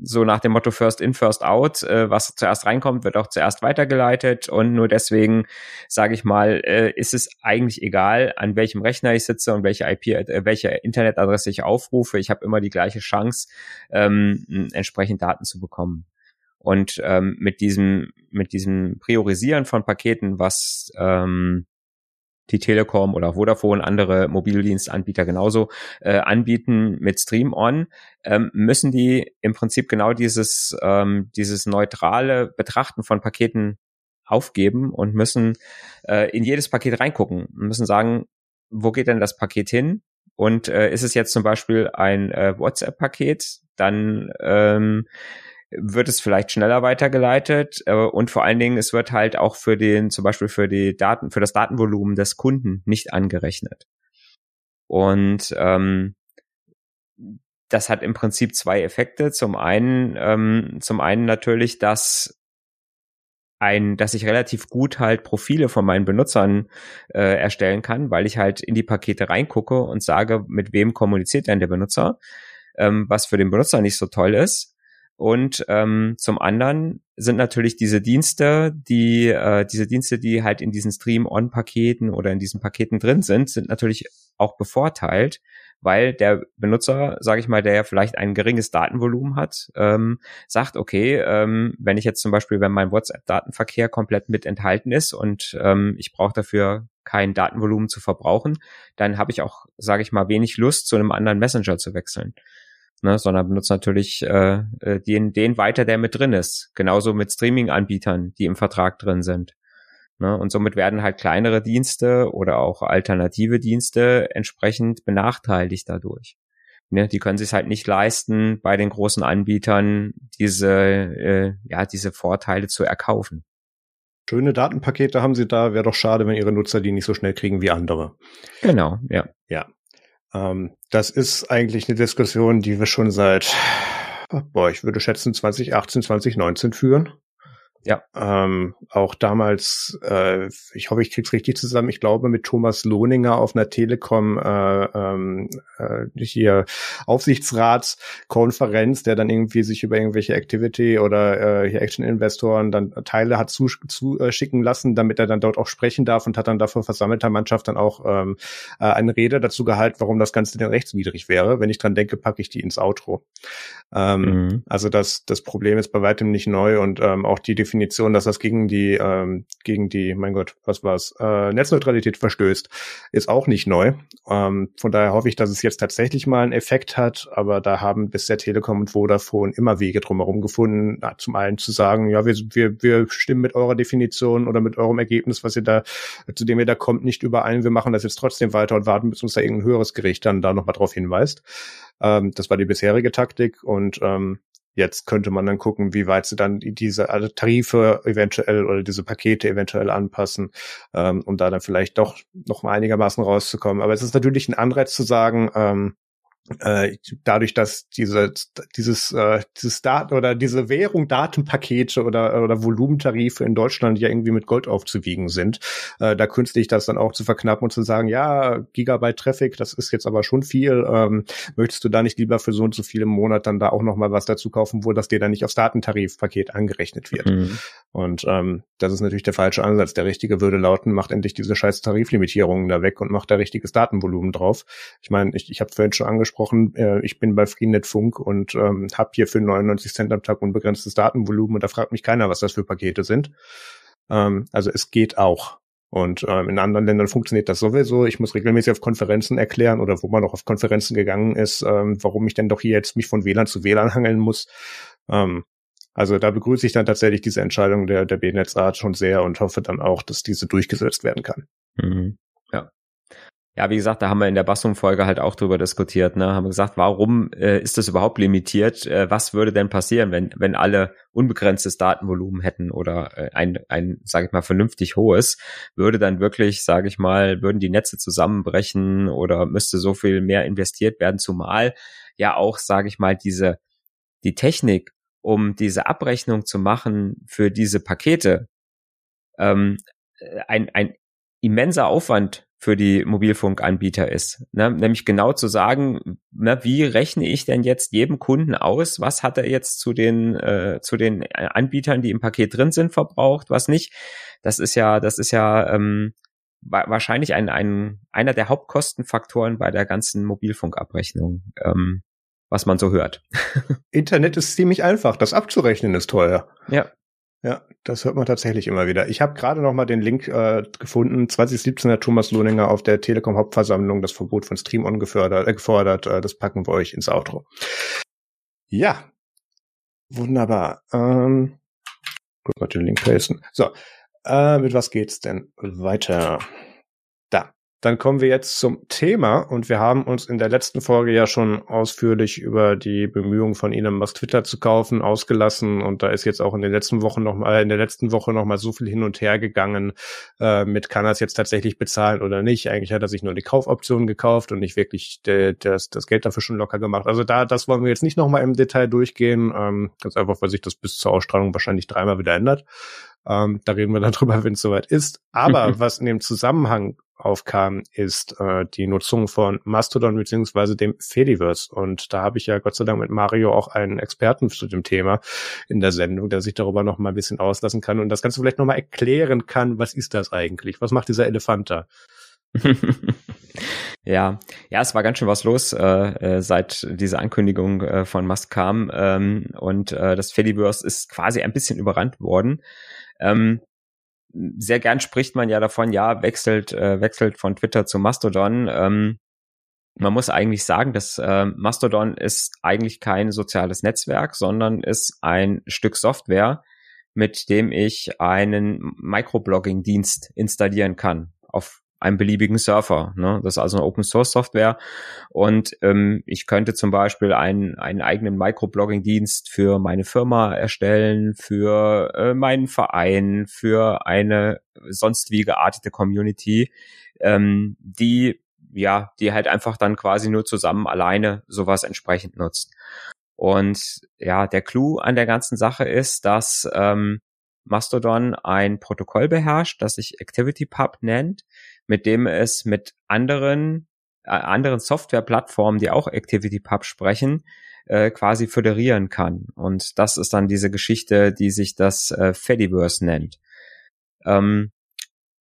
so nach dem Motto First in, First out, äh, was zuerst reinkommt, wird auch zuerst weitergeleitet und nur deswegen, sage ich mal, äh, ist es eigentlich egal, an welchem Rechner ich sitze und welche IP, äh, welche Internetadresse ich aufrufe. Ich habe immer die gleiche Chance, ähm, entsprechend Daten zu bekommen. Und ähm, mit diesem mit diesem Priorisieren von Paketen, was ähm, die Telekom oder Vodafone, andere Mobildienstanbieter genauso äh, anbieten mit Stream On, ähm, müssen die im Prinzip genau dieses, ähm, dieses neutrale Betrachten von Paketen aufgeben und müssen äh, in jedes Paket reingucken, müssen sagen, wo geht denn das Paket hin? Und äh, ist es jetzt zum Beispiel ein äh, WhatsApp-Paket, dann ähm, wird es vielleicht schneller weitergeleitet äh, und vor allen Dingen es wird halt auch für den zum Beispiel für die Daten für das Datenvolumen des Kunden nicht angerechnet und ähm, das hat im Prinzip zwei Effekte zum einen ähm, zum einen natürlich dass ein, dass ich relativ gut halt Profile von meinen Benutzern äh, erstellen kann, weil ich halt in die Pakete reingucke und sage, mit wem kommuniziert denn der Benutzer, ähm, was für den Benutzer nicht so toll ist. Und ähm, zum anderen sind natürlich diese Dienste, die äh, diese Dienste, die halt in diesen Stream-on-Paketen oder in diesen Paketen drin sind, sind natürlich auch bevorteilt, weil der Benutzer, sage ich mal, der ja vielleicht ein geringes Datenvolumen hat, ähm, sagt, okay, ähm, wenn ich jetzt zum Beispiel, wenn mein WhatsApp-Datenverkehr komplett mit enthalten ist und ähm, ich brauche dafür kein Datenvolumen zu verbrauchen, dann habe ich auch, sage ich mal, wenig Lust, zu einem anderen Messenger zu wechseln ne, sondern benutzt natürlich äh, äh, den, den weiter, der mit drin ist. Genauso mit Streaming-Anbietern, die im Vertrag drin sind. Ne, und somit werden halt kleinere Dienste oder auch alternative Dienste entsprechend benachteiligt dadurch. Ne, die können sich halt nicht leisten, bei den großen Anbietern diese, äh, ja, diese Vorteile zu erkaufen. Schöne Datenpakete haben sie da, wäre doch schade, wenn ihre Nutzer die nicht so schnell kriegen wie andere. Genau, ja. Ja. Ähm, das ist eigentlich eine Diskussion, die wir schon seit, boah, ich würde schätzen 2018, 2019 führen. Ja. Ähm, auch damals, äh, ich hoffe, ich krieg's richtig zusammen, ich glaube mit Thomas Lohninger auf einer Telekom äh, ähm, äh, hier Aufsichtsratskonferenz, der dann irgendwie sich über irgendwelche Activity oder äh, hier Action-Investoren dann Teile hat zuschicken zu, äh, schicken lassen, damit er dann dort auch sprechen darf und hat dann dafür versammelter Mannschaft dann auch ähm, äh, eine Rede dazu gehalten, warum das Ganze denn rechtswidrig wäre. Wenn ich dran denke, packe ich die ins Outro. Ähm, mhm. Also das, das Problem ist bei weitem nicht neu und ähm, auch die Definition Definition, dass das gegen die, ähm, gegen die, mein Gott, was war's, äh, Netzneutralität verstößt, ist auch nicht neu. Ähm, von daher hoffe ich, dass es jetzt tatsächlich mal einen Effekt hat, aber da haben bisher Telekom und Vodafone immer Wege drumherum gefunden, zum einen zu sagen, ja, wir, wir, wir stimmen mit eurer Definition oder mit eurem Ergebnis, was ihr da, zu dem ihr da kommt, nicht überein, wir machen das jetzt trotzdem weiter und warten, bis uns da irgendein höheres Gericht dann da nochmal drauf hinweist. Ähm, das war die bisherige Taktik und ähm, Jetzt könnte man dann gucken, wie weit sie dann diese Tarife eventuell oder diese Pakete eventuell anpassen, ähm, um da dann vielleicht doch noch einigermaßen rauszukommen. Aber es ist natürlich ein Anreiz zu sagen, ähm, äh, dadurch, dass diese, dieses, äh, dieses Daten oder diese Währung Datenpakete oder, oder Volumentarife in Deutschland ja irgendwie mit Gold aufzuwiegen sind, äh, da künstlich das dann auch zu verknappen und zu sagen, ja, Gigabyte Traffic, das ist jetzt aber schon viel, ähm, möchtest du da nicht lieber für so und so viele im Monat dann da auch nochmal was dazu kaufen, wo das dir dann nicht aufs Datentarifpaket angerechnet wird. Mhm. Und ähm, das ist natürlich der falsche Ansatz. Der richtige würde lauten, macht endlich diese scheiß Tariflimitierungen da weg und macht da richtiges Datenvolumen drauf. Ich meine, ich, ich habe vorhin schon angesprochen, angesprochen, äh, ich bin bei Freenet Funk und ähm, habe hier für 99 Cent am Tag unbegrenztes Datenvolumen und da fragt mich keiner, was das für Pakete sind. Ähm, also es geht auch. Und ähm, in anderen Ländern funktioniert das sowieso. Ich muss regelmäßig auf Konferenzen erklären oder wo man noch auf Konferenzen gegangen ist, ähm, warum ich denn doch hier jetzt mich von WLAN zu WLAN hangeln muss. Ähm, also da begrüße ich dann tatsächlich diese Entscheidung der, der B-Netzart schon sehr und hoffe dann auch, dass diese durchgesetzt werden kann. Mhm. Ja, ja, wie gesagt, da haben wir in der Bassum-Folge halt auch drüber diskutiert. Ne? Haben gesagt, warum äh, ist das überhaupt limitiert? Äh, was würde denn passieren, wenn wenn alle unbegrenztes Datenvolumen hätten oder äh, ein ein, sage ich mal, vernünftig hohes? Würde dann wirklich, sage ich mal, würden die Netze zusammenbrechen oder müsste so viel mehr investiert werden? Zumal ja auch, sage ich mal, diese die Technik, um diese Abrechnung zu machen für diese Pakete, ähm, ein ein immenser Aufwand für die Mobilfunkanbieter ist. Ne? Nämlich genau zu sagen, ne, wie rechne ich denn jetzt jedem Kunden aus, was hat er jetzt zu den, äh, zu den Anbietern, die im Paket drin sind, verbraucht, was nicht. Das ist ja, das ist ja ähm, wahrscheinlich ein, ein, einer der Hauptkostenfaktoren bei der ganzen Mobilfunkabrechnung, ähm, was man so hört. Internet ist ziemlich einfach, das abzurechnen ist teuer. Ja. Ja, das hört man tatsächlich immer wieder. Ich habe gerade noch mal den Link äh, gefunden. 2017 hat Thomas Lohninger auf der Telekom Hauptversammlung das Verbot von Stream-On gefördert, äh, gefordert. Äh, das packen wir euch ins Outro. Ja, wunderbar. Ähm, gut, mal den Link pasten. So, äh, mit was geht's denn weiter? Dann kommen wir jetzt zum Thema und wir haben uns in der letzten Folge ja schon ausführlich über die Bemühungen von Elon Musk Twitter zu kaufen ausgelassen und da ist jetzt auch in den letzten Wochen noch mal in der letzten Woche noch mal so viel hin und her gegangen äh, mit kann er es jetzt tatsächlich bezahlen oder nicht. Eigentlich hat er sich nur die Kaufoption gekauft und nicht wirklich de, das, das Geld dafür schon locker gemacht. Also da das wollen wir jetzt nicht noch mal im Detail durchgehen, ähm, ganz einfach, weil sich das bis zur Ausstrahlung wahrscheinlich dreimal wieder ändert. Ähm, da reden wir dann drüber, wenn es soweit ist. Aber was in dem Zusammenhang aufkam, ist äh, die Nutzung von Mastodon beziehungsweise dem Fediverse. Und da habe ich ja Gott sei Dank mit Mario auch einen Experten zu dem Thema in der Sendung, der sich darüber noch mal ein bisschen auslassen kann und das Ganze vielleicht noch mal erklären kann, was ist das eigentlich? Was macht dieser Elefant da? ja, ja, es war ganz schön was los, äh, äh, seit diese Ankündigung äh, von Musk kam ähm, und äh, das Fediverse ist quasi ein bisschen überrannt worden. Ähm, sehr gern spricht man ja davon, ja, wechselt, äh, wechselt von Twitter zu Mastodon. Ähm, man muss eigentlich sagen, dass äh, Mastodon ist eigentlich kein soziales Netzwerk, sondern ist ein Stück Software, mit dem ich einen Microblogging-Dienst installieren kann auf einem beliebigen Surfer. Ne? Das ist also eine Open Source Software. Und ähm, ich könnte zum Beispiel einen, einen eigenen Microblogging-Dienst für meine Firma erstellen, für äh, meinen Verein, für eine sonst wie geartete Community, ähm, die ja, die halt einfach dann quasi nur zusammen alleine sowas entsprechend nutzt. Und ja, der Clou an der ganzen Sache ist, dass ähm, Mastodon ein Protokoll beherrscht, das sich ActivityPub nennt, mit dem es mit anderen äh, anderen Softwareplattformen, die auch ActivityPub sprechen, äh, quasi föderieren kann. Und das ist dann diese Geschichte, die sich das äh, Fediverse nennt. Ähm,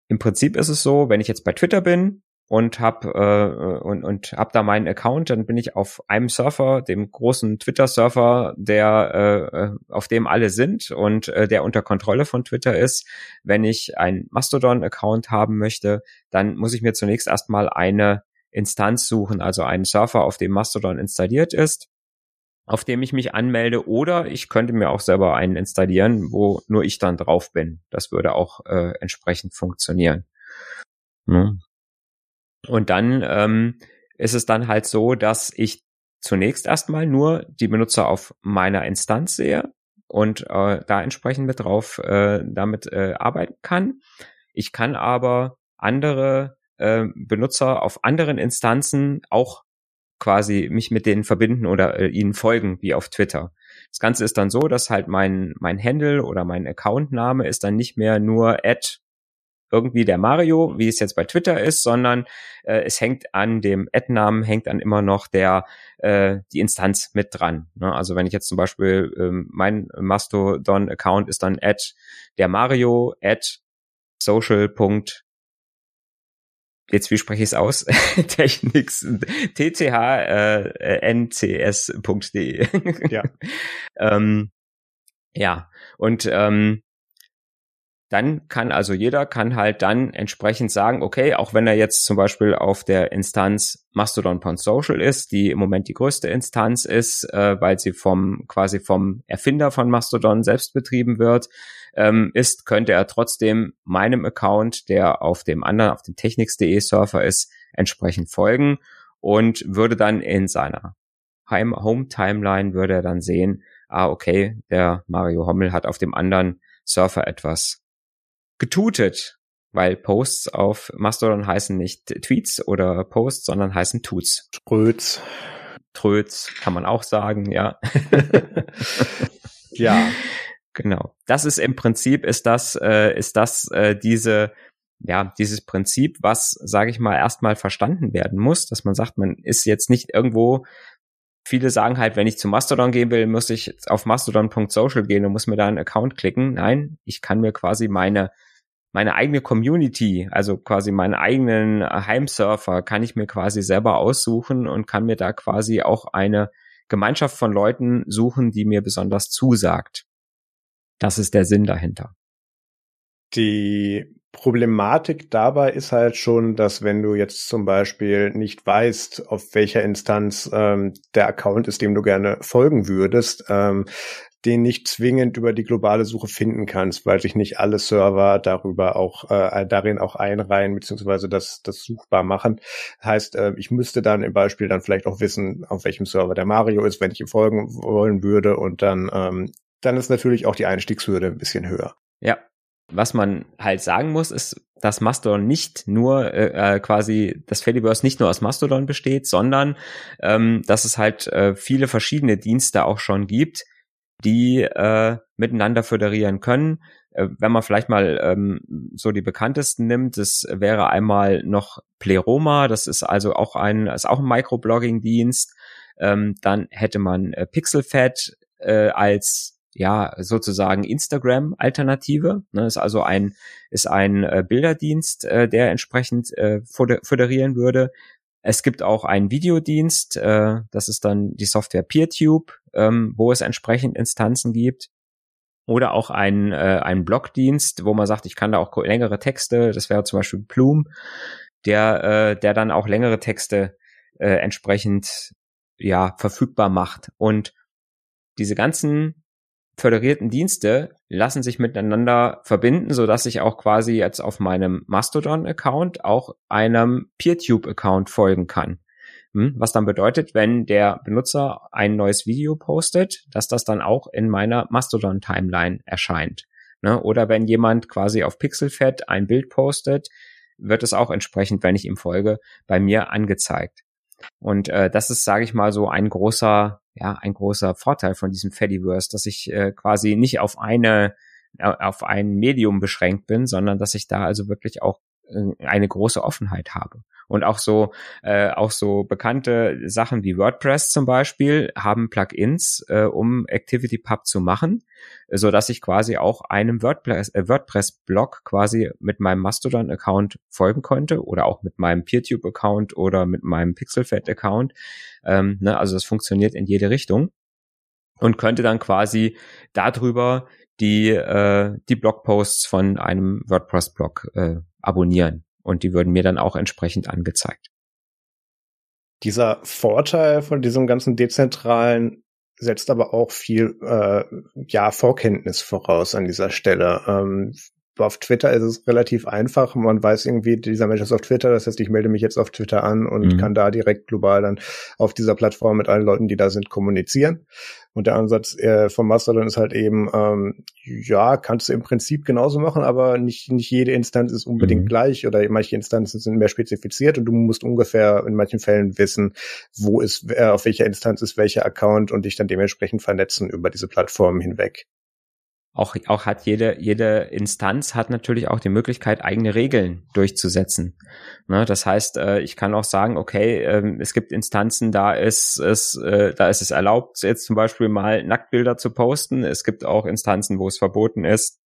Im Prinzip ist es so, wenn ich jetzt bei Twitter bin und hab äh, und und hab da meinen Account, dann bin ich auf einem Surfer, dem großen Twitter-Surfer, der äh, äh, auf dem alle sind und äh, der unter Kontrolle von Twitter ist. Wenn ich einen Mastodon-Account haben möchte, dann muss ich mir zunächst erstmal eine Instanz suchen, also einen Surfer, auf dem Mastodon installiert ist auf dem ich mich anmelde oder ich könnte mir auch selber einen installieren, wo nur ich dann drauf bin. Das würde auch äh, entsprechend funktionieren. Ne? Und dann ähm, ist es dann halt so, dass ich zunächst erstmal nur die Benutzer auf meiner Instanz sehe und äh, da entsprechend mit drauf äh, damit äh, arbeiten kann. Ich kann aber andere äh, Benutzer auf anderen Instanzen auch quasi mich mit denen verbinden oder äh, ihnen folgen, wie auf Twitter. Das Ganze ist dann so, dass halt mein, mein Handle oder mein Accountname ist dann nicht mehr nur at irgendwie der Mario, wie es jetzt bei Twitter ist, sondern äh, es hängt an dem Ad-Namen, hängt dann immer noch der äh, die Instanz mit dran. Ne? Also wenn ich jetzt zum Beispiel ähm, mein Mastodon-Account ist dann at der Mario at social. Jetzt wie spreche ich es aus? Technics tchncs.de. ja. ähm, ja, und ähm, dann kann also jeder kann halt dann entsprechend sagen, okay, auch wenn er jetzt zum Beispiel auf der Instanz Mastodon.social ist, die im Moment die größte Instanz ist, äh, weil sie vom quasi vom Erfinder von Mastodon selbst betrieben wird, ähm, ist, könnte er trotzdem meinem Account, der auf dem anderen, auf dem technics.de Surfer ist, entsprechend folgen und würde dann in seiner Home Timeline würde er dann sehen, ah, okay, der Mario Hommel hat auf dem anderen Surfer etwas getutet, weil Posts auf Mastodon heißen nicht Tweets oder Posts, sondern heißen Tuts. Tröts. Tröts kann man auch sagen, ja. ja. Genau. Das ist im Prinzip ist das äh, ist das äh, diese ja dieses Prinzip, was sage ich mal erstmal verstanden werden muss, dass man sagt, man ist jetzt nicht irgendwo viele sagen halt, wenn ich zu Mastodon gehen will, muss ich auf mastodon.social gehen und muss mir da einen Account klicken. Nein, ich kann mir quasi meine meine eigene Community, also quasi meinen eigenen Heimsurfer, kann ich mir quasi selber aussuchen und kann mir da quasi auch eine Gemeinschaft von Leuten suchen, die mir besonders zusagt. Das ist der Sinn dahinter. Die Problematik dabei ist halt schon, dass wenn du jetzt zum Beispiel nicht weißt, auf welcher Instanz ähm, der Account ist, dem du gerne folgen würdest, ähm, den nicht zwingend über die globale Suche finden kannst, weil sich nicht alle Server darüber auch äh, darin auch einreihen beziehungsweise das das suchbar machen. Heißt, äh, ich müsste dann im Beispiel dann vielleicht auch wissen, auf welchem Server der Mario ist, wenn ich ihm folgen wollen würde und dann ähm, dann ist natürlich auch die Einstiegshürde ein bisschen höher. Ja, was man halt sagen muss, ist, dass Mastodon nicht nur äh, äh, quasi das Fediverse nicht nur aus Mastodon besteht, sondern ähm, dass es halt äh, viele verschiedene Dienste auch schon gibt, die äh, miteinander föderieren können. Äh, wenn man vielleicht mal ähm, so die bekanntesten nimmt, das wäre einmal noch Pleroma, das ist also auch ein, ist auch ein Microblogging-Dienst. Ähm, dann hätte man äh, Pixelfed äh, als ja sozusagen Instagram-Alternative. Ne, ist also ein ist ein äh, Bilderdienst, äh, der entsprechend äh, föderieren würde. Es gibt auch einen Videodienst, äh, das ist dann die Software PeerTube, ähm, wo es entsprechend Instanzen gibt. Oder auch ein, äh, ein Blogdienst, wo man sagt, ich kann da auch längere Texte, das wäre zum Beispiel Plume, der, äh, der dann auch längere Texte äh, entsprechend ja verfügbar macht. Und diese ganzen föderierten Dienste lassen sich miteinander verbinden, so dass ich auch quasi jetzt auf meinem Mastodon-Account auch einem PeerTube-Account folgen kann. Hm? Was dann bedeutet, wenn der Benutzer ein neues Video postet, dass das dann auch in meiner Mastodon-Timeline erscheint. Ne? Oder wenn jemand quasi auf Pixelfed ein Bild postet, wird es auch entsprechend, wenn ich ihm folge, bei mir angezeigt. Und äh, das ist, sage ich mal, so ein großer ja ein großer Vorteil von diesem Fediverse, dass ich äh, quasi nicht auf eine auf ein Medium beschränkt bin, sondern dass ich da also wirklich auch eine große Offenheit habe. Und auch so, äh, auch so bekannte Sachen wie WordPress zum Beispiel haben Plugins, äh, um ActivityPub zu machen, so dass ich quasi auch einem WordPress, äh, WordPress-Blog quasi mit meinem Mastodon-Account folgen konnte oder auch mit meinem PeerTube-Account oder mit meinem Pixelfed-Account. Ähm, ne, also das funktioniert in jede Richtung und könnte dann quasi darüber die, äh, die Blogposts von einem WordPress-Blog äh, abonnieren und die würden mir dann auch entsprechend angezeigt. Dieser Vorteil von diesem ganzen dezentralen setzt aber auch viel äh, ja Vorkenntnis voraus an dieser Stelle. Ähm, auf Twitter ist es relativ einfach. Man weiß irgendwie, dieser Mensch ist auf Twitter. Das heißt, ich melde mich jetzt auf Twitter an und mhm. kann da direkt global dann auf dieser Plattform mit allen Leuten, die da sind, kommunizieren. Und der Ansatz äh, vom Mastodon ist halt eben, ähm, ja, kannst du im Prinzip genauso machen, aber nicht, nicht jede Instanz ist unbedingt mhm. gleich oder manche Instanzen sind mehr spezifiziert und du musst ungefähr in manchen Fällen wissen, wo ist, äh, auf welcher Instanz ist welcher Account und dich dann dementsprechend vernetzen über diese Plattformen hinweg auch, auch hat jede, jede Instanz hat natürlich auch die Möglichkeit, eigene Regeln durchzusetzen. Ne, das heißt, äh, ich kann auch sagen, okay, ähm, es gibt Instanzen, da ist es, äh, da ist es erlaubt, jetzt zum Beispiel mal Nacktbilder zu posten. Es gibt auch Instanzen, wo es verboten ist.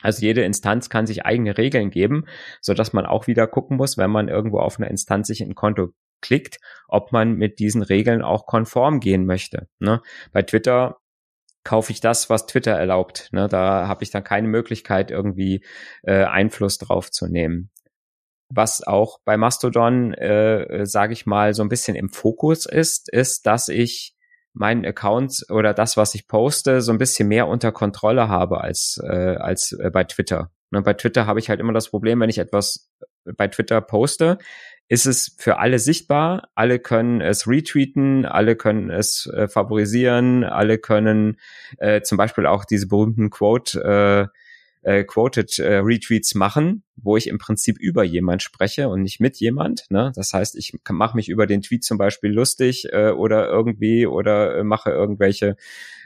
Also jede Instanz kann sich eigene Regeln geben, so dass man auch wieder gucken muss, wenn man irgendwo auf einer Instanz sich ein Konto klickt, ob man mit diesen Regeln auch konform gehen möchte. Ne? Bei Twitter kaufe ich das, was Twitter erlaubt. Ne? Da habe ich dann keine Möglichkeit, irgendwie äh, Einfluss drauf zu nehmen. Was auch bei Mastodon, äh, äh sage ich mal, so ein bisschen im Fokus ist, ist, dass ich meinen Account oder das, was ich poste, so ein bisschen mehr unter Kontrolle habe als, äh, als äh, bei Twitter. Ne, bei Twitter habe ich halt immer das Problem, wenn ich etwas bei Twitter poste, ist es für alle sichtbar. Alle können es retweeten, alle können es äh, favorisieren, alle können äh, zum Beispiel auch diese berühmten Quote äh, äh, Quoted äh, Retweets machen, wo ich im Prinzip über jemand spreche und nicht mit jemand. Ne? Das heißt, ich mache mich über den Tweet zum Beispiel lustig äh, oder irgendwie oder äh, mache irgendwelche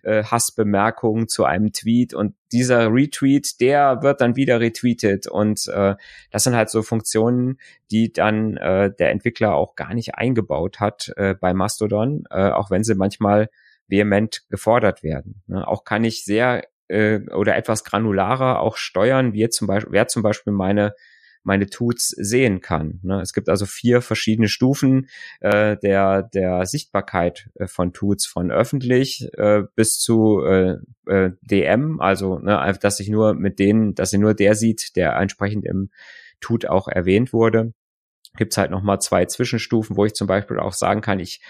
äh, Hassbemerkungen zu einem Tweet und dieser Retweet, der wird dann wieder retweetet und äh, das sind halt so Funktionen, die dann äh, der Entwickler auch gar nicht eingebaut hat äh, bei Mastodon, äh, auch wenn sie manchmal vehement gefordert werden. Ne? Auch kann ich sehr äh, oder etwas granularer auch steuern, wie zum Beispiel, wer zum Beispiel meine meine Tuts sehen kann. Ne? Es gibt also vier verschiedene Stufen äh, der der Sichtbarkeit äh, von Tuts, von öffentlich äh, bis zu äh, äh, DM, also ne, dass ich nur mit denen, dass sie nur der sieht, der entsprechend im Tut auch erwähnt wurde. Gibt's halt noch mal zwei Zwischenstufen, wo ich zum Beispiel auch sagen kann, ich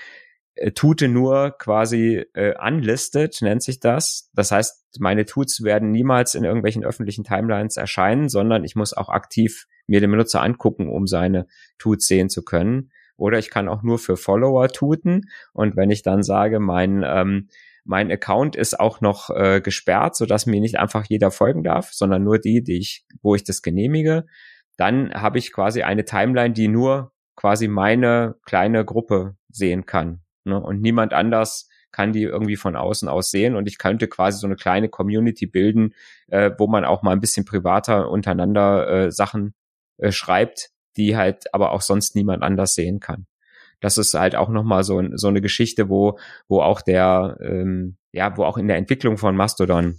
Tute nur quasi äh, unlisted, nennt sich das. Das heißt, meine Tuts werden niemals in irgendwelchen öffentlichen Timelines erscheinen, sondern ich muss auch aktiv mir den Benutzer angucken, um seine Tuts sehen zu können. Oder ich kann auch nur für Follower tuten. Und wenn ich dann sage, mein, ähm, mein Account ist auch noch äh, gesperrt, sodass mir nicht einfach jeder folgen darf, sondern nur die, die ich, wo ich das genehmige, dann habe ich quasi eine Timeline, die nur quasi meine kleine Gruppe sehen kann. Ne? Und niemand anders kann die irgendwie von außen aus sehen. Und ich könnte quasi so eine kleine Community bilden, äh, wo man auch mal ein bisschen privater untereinander äh, Sachen äh, schreibt, die halt aber auch sonst niemand anders sehen kann. Das ist halt auch nochmal so, so eine Geschichte, wo, wo auch der, ähm, ja, wo auch in der Entwicklung von Mastodon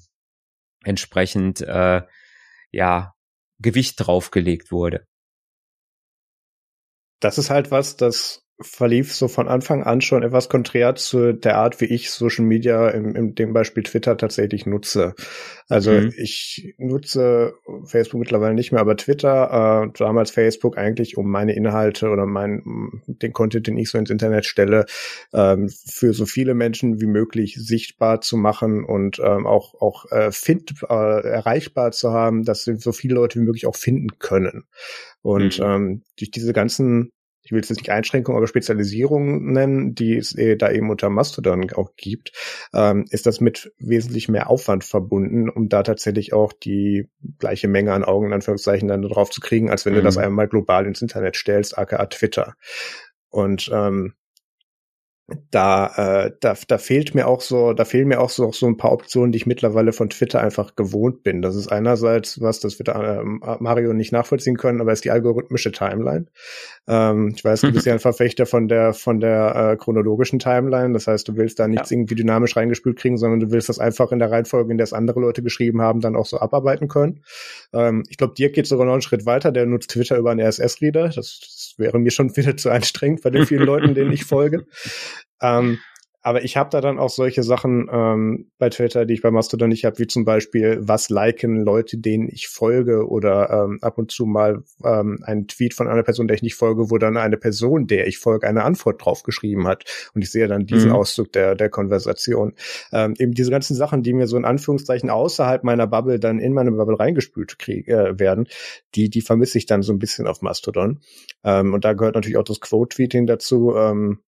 entsprechend äh, ja Gewicht draufgelegt wurde. Das ist halt was, das verlief so von Anfang an schon etwas konträr zu der Art, wie ich Social Media im, im dem Beispiel Twitter tatsächlich nutze. Also mhm. ich nutze Facebook mittlerweile nicht mehr, aber Twitter, äh, damals Facebook eigentlich, um meine Inhalte oder mein, den Content, den ich so ins Internet stelle, ähm, für so viele Menschen wie möglich sichtbar zu machen und ähm, auch, auch äh, find, äh, erreichbar zu haben, dass so viele Leute wie möglich auch finden können. Und mhm. ähm, durch diese ganzen ich will es jetzt nicht Einschränkungen, aber Spezialisierungen nennen, die es äh, da eben unter Mastodon auch gibt, ähm, ist das mit wesentlich mehr Aufwand verbunden, um da tatsächlich auch die gleiche Menge an Augen, in Anführungszeichen, dann drauf zu kriegen, als wenn mhm. du das mhm. einmal global ins Internet stellst, aka Twitter. Und ähm, da, äh, da, da fehlt mir auch so, da fehlen mir auch so, so ein paar Optionen, die ich mittlerweile von Twitter einfach gewohnt bin. Das ist einerseits was, das wird äh, Mario nicht nachvollziehen können, aber ist die algorithmische Timeline. Ähm, ich weiß, du bist ja ein Verfechter von der von der äh, chronologischen Timeline. Das heißt, du willst da nichts ja. irgendwie dynamisch reingespült kriegen, sondern du willst das einfach in der Reihenfolge, in der es andere Leute geschrieben haben, dann auch so abarbeiten können. Ähm, ich glaube, dir geht sogar noch einen Schritt weiter. Der nutzt Twitter über einen RSS-Reader. Das, das wäre mir schon wieder zu anstrengend bei den vielen Leuten, denen ich folge. Ähm, aber ich habe da dann auch solche Sachen ähm, bei Twitter, die ich bei Mastodon nicht habe, wie zum Beispiel, was liken Leute, denen ich folge oder ähm, ab und zu mal ähm, ein Tweet von einer Person, der ich nicht folge, wo dann eine Person, der ich folge, eine Antwort drauf geschrieben hat. Und ich sehe dann diesen mhm. Auszug der, der Konversation. Ähm, eben diese ganzen Sachen, die mir so in Anführungszeichen außerhalb meiner Bubble dann in meine Bubble reingespült krieg, äh, werden, die, die vermisse ich dann so ein bisschen auf Mastodon. Ähm, und da gehört natürlich auch das Quote-Tweeting dazu. Ähm,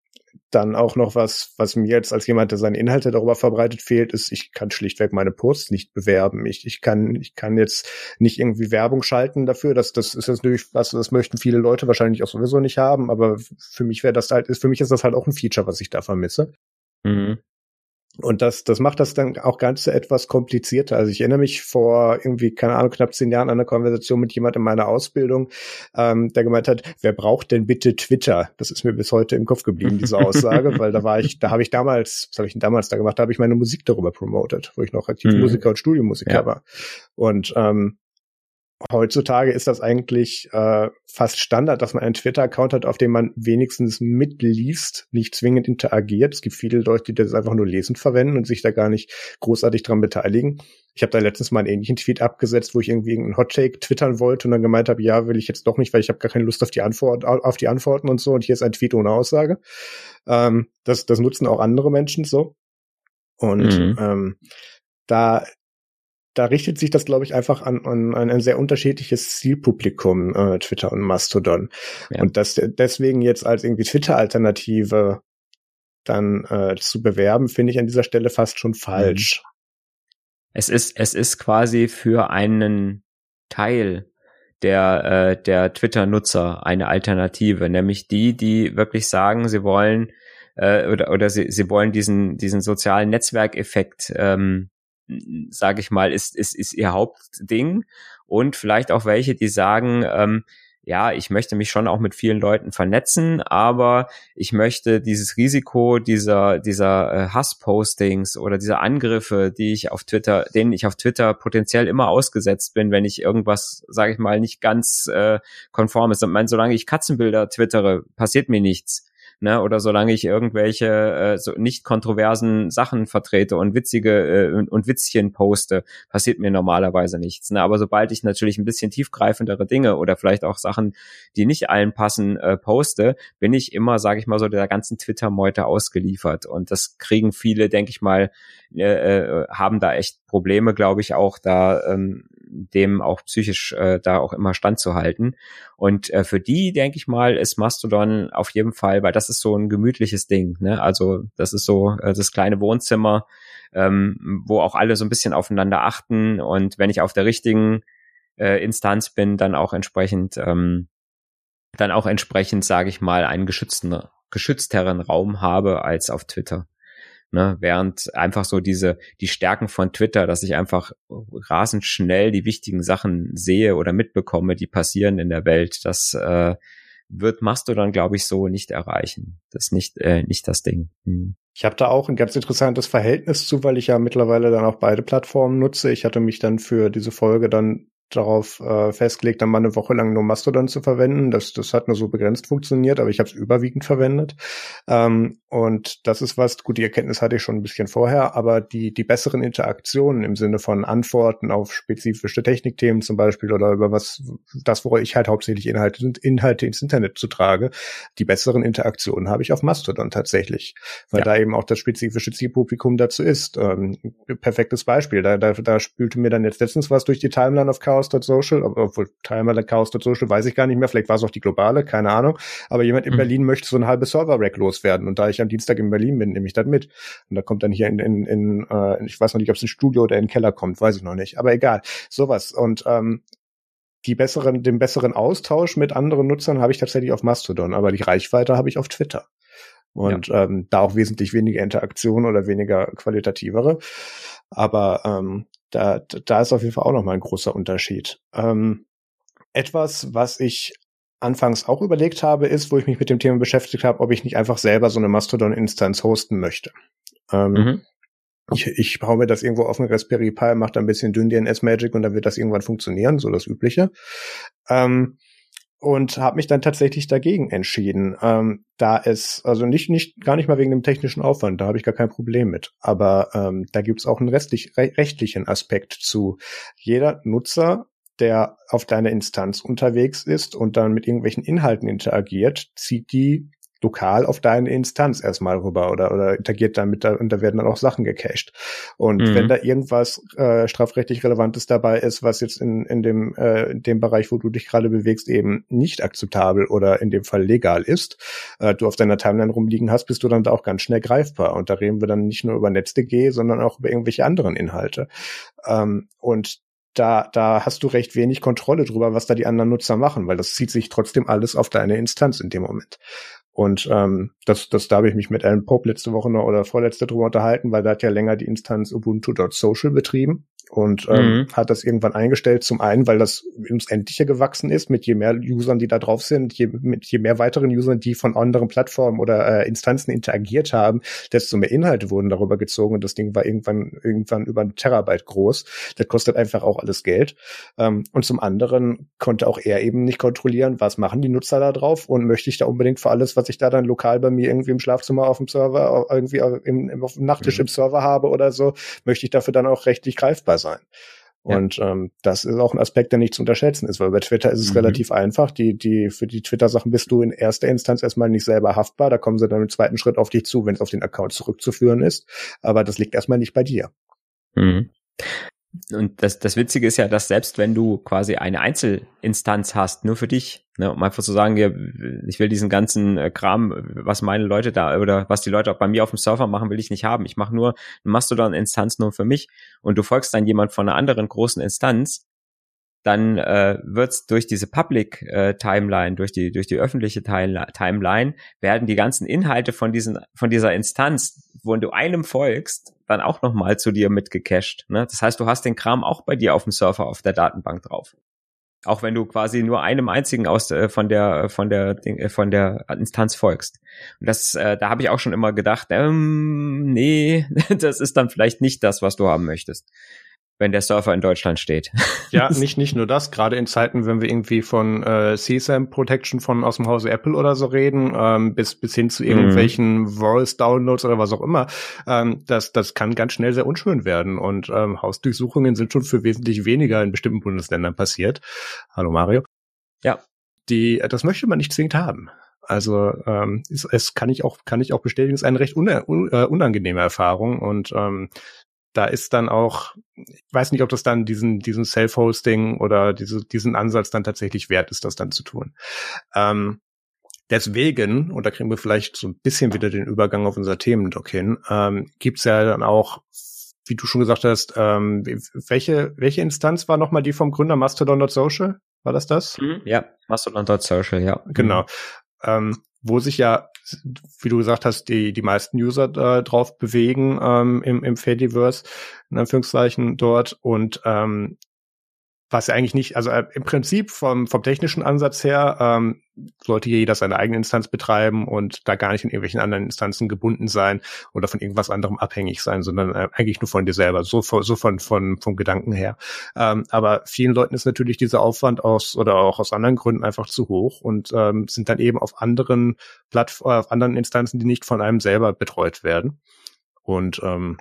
dann auch noch was, was mir jetzt als jemand, der seine Inhalte darüber verbreitet, fehlt, ist, ich kann schlichtweg meine Posts nicht bewerben. Ich, ich kann, ich kann jetzt nicht irgendwie Werbung schalten dafür. Das, das ist natürlich was, das möchten viele Leute wahrscheinlich auch sowieso nicht haben. Aber für mich wäre das halt, für mich ist das halt auch ein Feature, was ich da vermisse. Mhm. Und das, das macht das dann auch ganz etwas komplizierter. Also ich erinnere mich vor irgendwie, keine Ahnung, knapp zehn Jahren an eine Konversation mit jemand in meiner Ausbildung, ähm, der gemeint hat, wer braucht denn bitte Twitter? Das ist mir bis heute im Kopf geblieben, diese Aussage, weil da war ich, da habe ich damals, was habe ich denn damals da gemacht? Da habe ich meine Musik darüber promotet, wo ich noch aktiv mhm. Musiker und Studiomusiker ja. war. Und ähm, heutzutage ist das eigentlich äh, fast Standard, dass man einen Twitter-Account hat, auf dem man wenigstens mitliest, nicht zwingend interagiert. Es gibt viele Leute, die das einfach nur lesend verwenden und sich da gar nicht großartig dran beteiligen. Ich habe da letztens mal einen ähnlichen Tweet abgesetzt, wo ich irgendwie einen Hottake twittern wollte und dann gemeint habe, ja, will ich jetzt doch nicht, weil ich habe gar keine Lust auf die Antwort, auf die Antworten und so. Und hier ist ein Tweet ohne Aussage. Ähm, das, das nutzen auch andere Menschen so. Und mhm. ähm, da da richtet sich das, glaube ich, einfach an, an, an ein sehr unterschiedliches Zielpublikum, äh, Twitter und Mastodon. Ja. Und das deswegen jetzt als irgendwie Twitter-Alternative dann äh, zu bewerben, finde ich an dieser Stelle fast schon falsch. Mhm. Es ist, es ist quasi für einen Teil der, äh, der Twitter-Nutzer eine Alternative, nämlich die, die wirklich sagen, sie wollen äh, oder, oder sie, sie wollen diesen, diesen sozialen Netzwerkeffekt ähm, sage ich mal, ist, ist, ist ihr Hauptding. Und vielleicht auch welche, die sagen, ähm, ja, ich möchte mich schon auch mit vielen Leuten vernetzen, aber ich möchte dieses Risiko dieser, dieser äh, Hasspostings oder dieser Angriffe, die ich auf Twitter, denen ich auf Twitter potenziell immer ausgesetzt bin, wenn ich irgendwas, sage ich mal, nicht ganz äh, konform ist. Ich meine, solange ich Katzenbilder twittere, passiert mir nichts ne? Oder solange ich irgendwelche äh, so nicht kontroversen Sachen vertrete und witzige äh, und, und Witzchen poste, passiert mir normalerweise nichts. Ne? Aber sobald ich natürlich ein bisschen tiefgreifendere Dinge oder vielleicht auch Sachen, die nicht allen passen, äh, poste, bin ich immer, sage ich mal so, der ganzen Twitter-Meute ausgeliefert. Und das kriegen viele, denke ich mal, äh, äh, haben da echt Probleme, glaube ich, auch da ähm, dem auch psychisch äh, da auch immer standzuhalten. Und äh, für die, denke ich mal, ist Mastodon auf jeden Fall, weil das ist so ein gemütliches Ding. Ne? Also das ist so äh, das kleine Wohnzimmer, ähm, wo auch alle so ein bisschen aufeinander achten. Und wenn ich auf der richtigen äh, Instanz bin, dann auch entsprechend, ähm, dann auch entsprechend, sage ich mal, einen geschützten, geschützteren Raum habe als auf Twitter. Ne, während einfach so diese, die Stärken von Twitter, dass ich einfach rasend schnell die wichtigen Sachen sehe oder mitbekomme, die passieren in der Welt, das äh, wird Mastodon, glaube ich, so nicht erreichen. Das ist nicht, äh, nicht das Ding. Hm. Ich habe da auch ein ganz interessantes Verhältnis zu, weil ich ja mittlerweile dann auch beide Plattformen nutze. Ich hatte mich dann für diese Folge dann darauf äh, festgelegt, dann mal eine Woche lang nur Mastodon zu verwenden. Das, das hat nur so begrenzt funktioniert, aber ich habe es überwiegend verwendet. Ähm, und das ist was, gut, die Erkenntnis hatte ich schon ein bisschen vorher, aber die, die besseren Interaktionen im Sinne von Antworten auf spezifische Technikthemen zum Beispiel oder über was, das, wo ich halt hauptsächlich Inhalte, Inhalte ins Internet zu trage, die besseren Interaktionen habe ich auf Mastodon tatsächlich, weil ja. da eben auch das spezifische Zielpublikum dazu ist. Ähm, perfektes Beispiel, da, da, da spülte mir dann jetzt letztens was durch die Timeline auf Chaos Chaos.social, obwohl Timer der Chaos.social weiß ich gar nicht mehr, vielleicht war es auch die globale, keine Ahnung. Aber jemand in mhm. Berlin möchte so ein halbes Server-Rack loswerden und da ich am Dienstag in Berlin bin, nehme ich das mit. Und da kommt dann hier in, in, in äh, ich weiß noch nicht, ob es in Studio oder in den Keller kommt, weiß ich noch nicht. Aber egal, sowas. Und ähm, die besseren, den besseren Austausch mit anderen Nutzern habe ich tatsächlich auf Mastodon, aber die Reichweite habe ich auf Twitter. Und ja. ähm, da auch wesentlich weniger Interaktion oder weniger qualitativere. Aber ähm, da, da ist auf jeden Fall auch nochmal ein großer Unterschied. Ähm, etwas, was ich anfangs auch überlegt habe, ist, wo ich mich mit dem Thema beschäftigt habe, ob ich nicht einfach selber so eine Mastodon-Instanz hosten möchte. Ähm, mhm. Ich, ich baue mir das irgendwo auf einen Raspberry Pi, mache da ein bisschen dünn DNS Magic und dann wird das irgendwann funktionieren, so das Übliche. Ähm, und habe mich dann tatsächlich dagegen entschieden, ähm, da es also nicht nicht gar nicht mal wegen dem technischen Aufwand, da habe ich gar kein Problem mit, aber ähm, da gibt's auch einen restlich, re rechtlichen Aspekt zu. Jeder Nutzer, der auf deiner Instanz unterwegs ist und dann mit irgendwelchen Inhalten interagiert, zieht die lokal auf deine Instanz erstmal rüber oder, oder interagiert damit da, und da werden dann auch Sachen gecached. Und mhm. wenn da irgendwas äh, strafrechtlich Relevantes dabei ist, was jetzt in, in, dem, äh, in dem Bereich, wo du dich gerade bewegst, eben nicht akzeptabel oder in dem Fall legal ist, äh, du auf deiner Timeline rumliegen hast, bist du dann da auch ganz schnell greifbar. Und da reden wir dann nicht nur über NetzDG, sondern auch über irgendwelche anderen Inhalte. Ähm, und da, da hast du recht wenig Kontrolle drüber, was da die anderen Nutzer machen, weil das zieht sich trotzdem alles auf deine Instanz in dem Moment. Und ähm, das, das da habe ich mich mit Alan Pope letzte Woche noch oder vorletzte drüber unterhalten, weil da hat ja länger die Instanz Ubuntu.social betrieben und ähm, mhm. hat das irgendwann eingestellt. Zum einen, weil das ins Endliche gewachsen ist, mit je mehr Usern, die da drauf sind, je, mit je mehr weiteren Usern, die von anderen Plattformen oder äh, Instanzen interagiert haben, desto mehr Inhalte wurden darüber gezogen und das Ding war irgendwann irgendwann über ein Terabyte groß. Das kostet einfach auch alles Geld. Ähm, und zum anderen konnte auch er eben nicht kontrollieren, was machen die Nutzer da drauf und möchte ich da unbedingt für alles, was ich da dann lokal bei mir irgendwie im Schlafzimmer auf dem Server, irgendwie im, im, auf dem Nachttisch mhm. im Server habe oder so, möchte ich dafür dann auch rechtlich greifbar sein. Und ja. ähm, das ist auch ein Aspekt, der nicht zu unterschätzen ist, weil bei Twitter ist es mhm. relativ einfach. Die, die, für die Twitter-Sachen bist du in erster Instanz erstmal nicht selber haftbar. Da kommen sie dann im zweiten Schritt auf dich zu, wenn es auf den Account zurückzuführen ist. Aber das liegt erstmal nicht bei dir. Mhm. Und das, das Witzige ist ja, dass selbst wenn du quasi eine Einzelinstanz hast, nur für dich, ne, um einfach zu sagen, ich will diesen ganzen äh, Kram, was meine Leute da oder was die Leute auch bei mir auf dem Server machen, will ich nicht haben. Ich mache nur eine Mastodon-Instanz nur für mich und du folgst dann jemand von einer anderen großen Instanz, dann äh, wird durch diese Public äh, Timeline, durch die durch die öffentliche Timeline werden die ganzen Inhalte von diesen von dieser Instanz, wo du einem folgst, dann auch nochmal zu dir mitgecached. Ne? Das heißt, du hast den Kram auch bei dir auf dem Server auf der Datenbank drauf. Auch wenn du quasi nur einem einzigen aus äh, von der von der äh, von der Instanz folgst. Und das äh, da habe ich auch schon immer gedacht, ähm, nee, das ist dann vielleicht nicht das, was du haben möchtest wenn der Surfer in Deutschland steht. Ja, nicht, nicht nur das, gerade in Zeiten, wenn wir irgendwie von äh, CSAM Protection von aus dem Hause Apple oder so reden, ähm, bis, bis hin zu irgendwelchen mhm. Voice-Downloads oder was auch immer, ähm, das, das kann ganz schnell sehr unschön werden. Und ähm, Hausdurchsuchungen sind schon für wesentlich weniger in bestimmten Bundesländern passiert. Hallo Mario. Ja. Die, das möchte man nicht zwingend haben. Also ähm, es, es kann ich auch kann ich auch bestätigen, es ist eine recht un, un, uh, unangenehme Erfahrung und ähm, da ist dann auch, ich weiß nicht, ob das dann diesen, diesen Self-Hosting oder diese, diesen Ansatz dann tatsächlich wert ist, das dann zu tun. Ähm, deswegen, und da kriegen wir vielleicht so ein bisschen wieder den Übergang auf unser Themendoc hin, ähm, gibt ja dann auch, wie du schon gesagt hast, ähm, welche, welche Instanz war nochmal die vom Gründer Mastodon.social? War das das? Mhm, ja, Mastodon.social, ja. Genau. Ähm, wo sich ja, wie du gesagt hast, die, die meisten User äh, drauf bewegen ähm, im, im Fediverse, in Anführungszeichen dort. Und ähm, was ja eigentlich nicht, also äh, im Prinzip vom, vom technischen Ansatz her ähm, sollte jeder seine eigene Instanz betreiben und da gar nicht in irgendwelchen anderen Instanzen gebunden sein oder von irgendwas anderem abhängig sein, sondern äh, eigentlich nur von dir selber, so, so von, von vom Gedanken her. Ähm, aber vielen Leuten ist natürlich dieser Aufwand aus oder auch aus anderen Gründen einfach zu hoch und ähm, sind dann eben auf anderen Plattformen, auf anderen Instanzen, die nicht von einem selber betreut werden. Und ähm,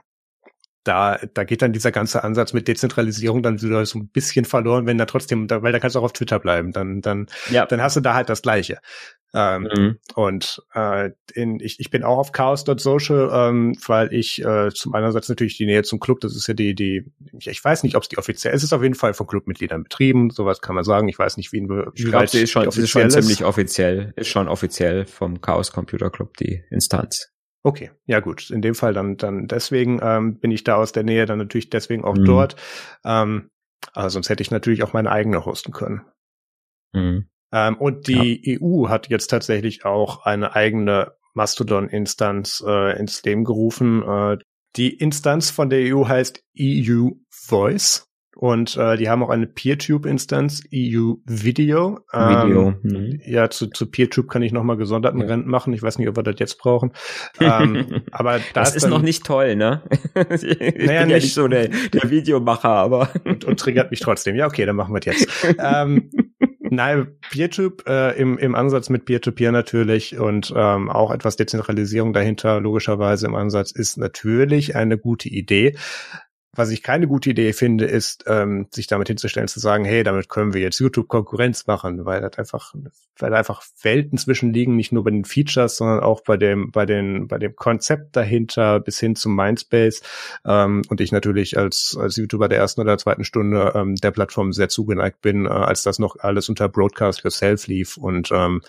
da, da geht dann dieser ganze Ansatz mit Dezentralisierung dann wieder so ein bisschen verloren, wenn da trotzdem, da, weil da kannst du auch auf Twitter bleiben, dann, dann, ja. dann hast du da halt das Gleiche. Ähm, mhm. Und äh, in, ich, ich bin auch auf chaos.social, ähm, weil ich äh, zum einerseits natürlich die Nähe zum Club, das ist ja die, die, ich, ich weiß nicht, ob es die offiziell ist, es ist auf jeden Fall von Clubmitgliedern betrieben, sowas kann man sagen. Ich weiß nicht, wie, wie ich glaube, sie ist schon, ist schon ziemlich offiziell, ist schon offiziell vom Chaos Computer Club die Instanz. Okay, ja gut. In dem Fall dann, dann deswegen ähm, bin ich da aus der Nähe dann natürlich deswegen auch mhm. dort. Ähm, aber sonst hätte ich natürlich auch meine eigene hosten können. Mhm. Ähm, und die ja. EU hat jetzt tatsächlich auch eine eigene Mastodon-Instanz äh, ins Leben gerufen. Äh, die Instanz von der EU heißt EU Voice. Und äh, die haben auch eine PeerTube-Instanz, EU Video. Video. Ähm, mhm. Ja, zu, zu PeerTube kann ich nochmal gesonderten ja. Rent machen. Ich weiß nicht, ob wir das jetzt brauchen. ähm, aber das ist dann, noch nicht toll, ne? ich naja, bin ja nicht, so der, der Videomacher, aber. und, und triggert mich trotzdem. Ja, okay, dann machen wir es jetzt. ähm, Nein, PeerTube äh, im, im Ansatz mit Peer-to-Peer -Peer natürlich und ähm, auch etwas Dezentralisierung dahinter logischerweise im Ansatz ist natürlich eine gute Idee. Was ich keine gute Idee finde, ist, ähm, sich damit hinzustellen, zu sagen, hey, damit können wir jetzt YouTube Konkurrenz machen, weil das einfach, weil einfach Welten zwischen liegen, nicht nur bei den Features, sondern auch bei dem, bei den, bei dem Konzept dahinter bis hin zum Mindspace. Ähm, und ich natürlich als, als YouTuber der ersten oder zweiten Stunde ähm, der Plattform sehr zugeneigt bin, äh, als das noch alles unter Broadcast Yourself lief. Und ähm,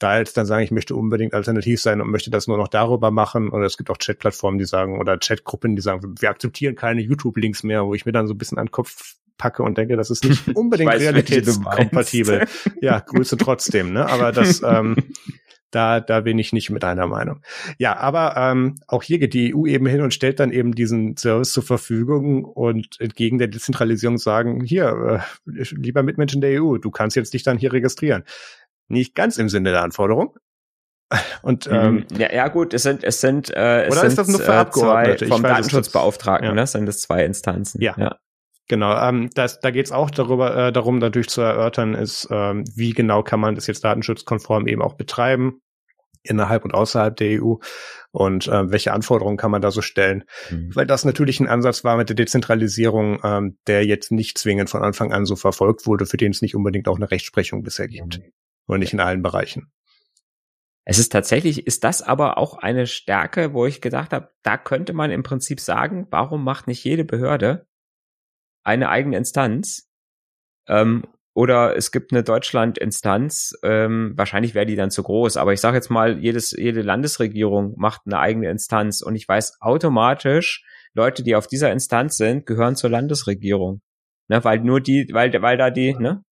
da jetzt dann sagen, ich möchte unbedingt alternativ sein und möchte das nur noch darüber machen. Und es gibt auch Chat-Plattformen, die sagen, oder Chatgruppen, die sagen, wir akzeptieren keine YouTube YouTube-Links mehr, wo ich mir dann so ein bisschen an den Kopf packe und denke, das ist nicht unbedingt weiß, realitätskompatibel. Ja, Grüße trotzdem, ne? Aber das, ähm, da, da bin ich nicht mit einer Meinung. Ja, aber ähm, auch hier geht die EU eben hin und stellt dann eben diesen Service zur Verfügung und entgegen der Dezentralisierung sagen, hier, äh, lieber Mitmenschen der EU, du kannst jetzt dich dann hier registrieren. Nicht ganz im Sinne der Anforderung, und mhm. ähm, ja, ja gut, es sind es sind äh, es oder sind, ist das nur für äh, Abgeordnete? Zwei, vom Datenschutzbeauftragten, ja. ne? sind das zwei Instanzen. Ja. ja. Genau, ähm, das, da geht es auch darüber, äh, darum, natürlich zu erörtern, ist, ähm, wie genau kann man das jetzt datenschutzkonform eben auch betreiben, innerhalb und außerhalb der EU und äh, welche Anforderungen kann man da so stellen. Mhm. Weil das natürlich ein Ansatz war mit der Dezentralisierung, ähm, der jetzt nicht zwingend von Anfang an so verfolgt wurde, für den es nicht unbedingt auch eine Rechtsprechung bisher gibt. Mhm. Und nicht in allen Bereichen. Es ist tatsächlich, ist das aber auch eine Stärke, wo ich gedacht habe, da könnte man im Prinzip sagen, warum macht nicht jede Behörde eine eigene Instanz? Ähm, oder es gibt eine Deutschland-Instanz, ähm, wahrscheinlich wäre die dann zu groß, aber ich sage jetzt mal, jedes, jede Landesregierung macht eine eigene Instanz und ich weiß automatisch, Leute, die auf dieser Instanz sind, gehören zur Landesregierung. Ne, weil nur die, weil, weil da die, ne?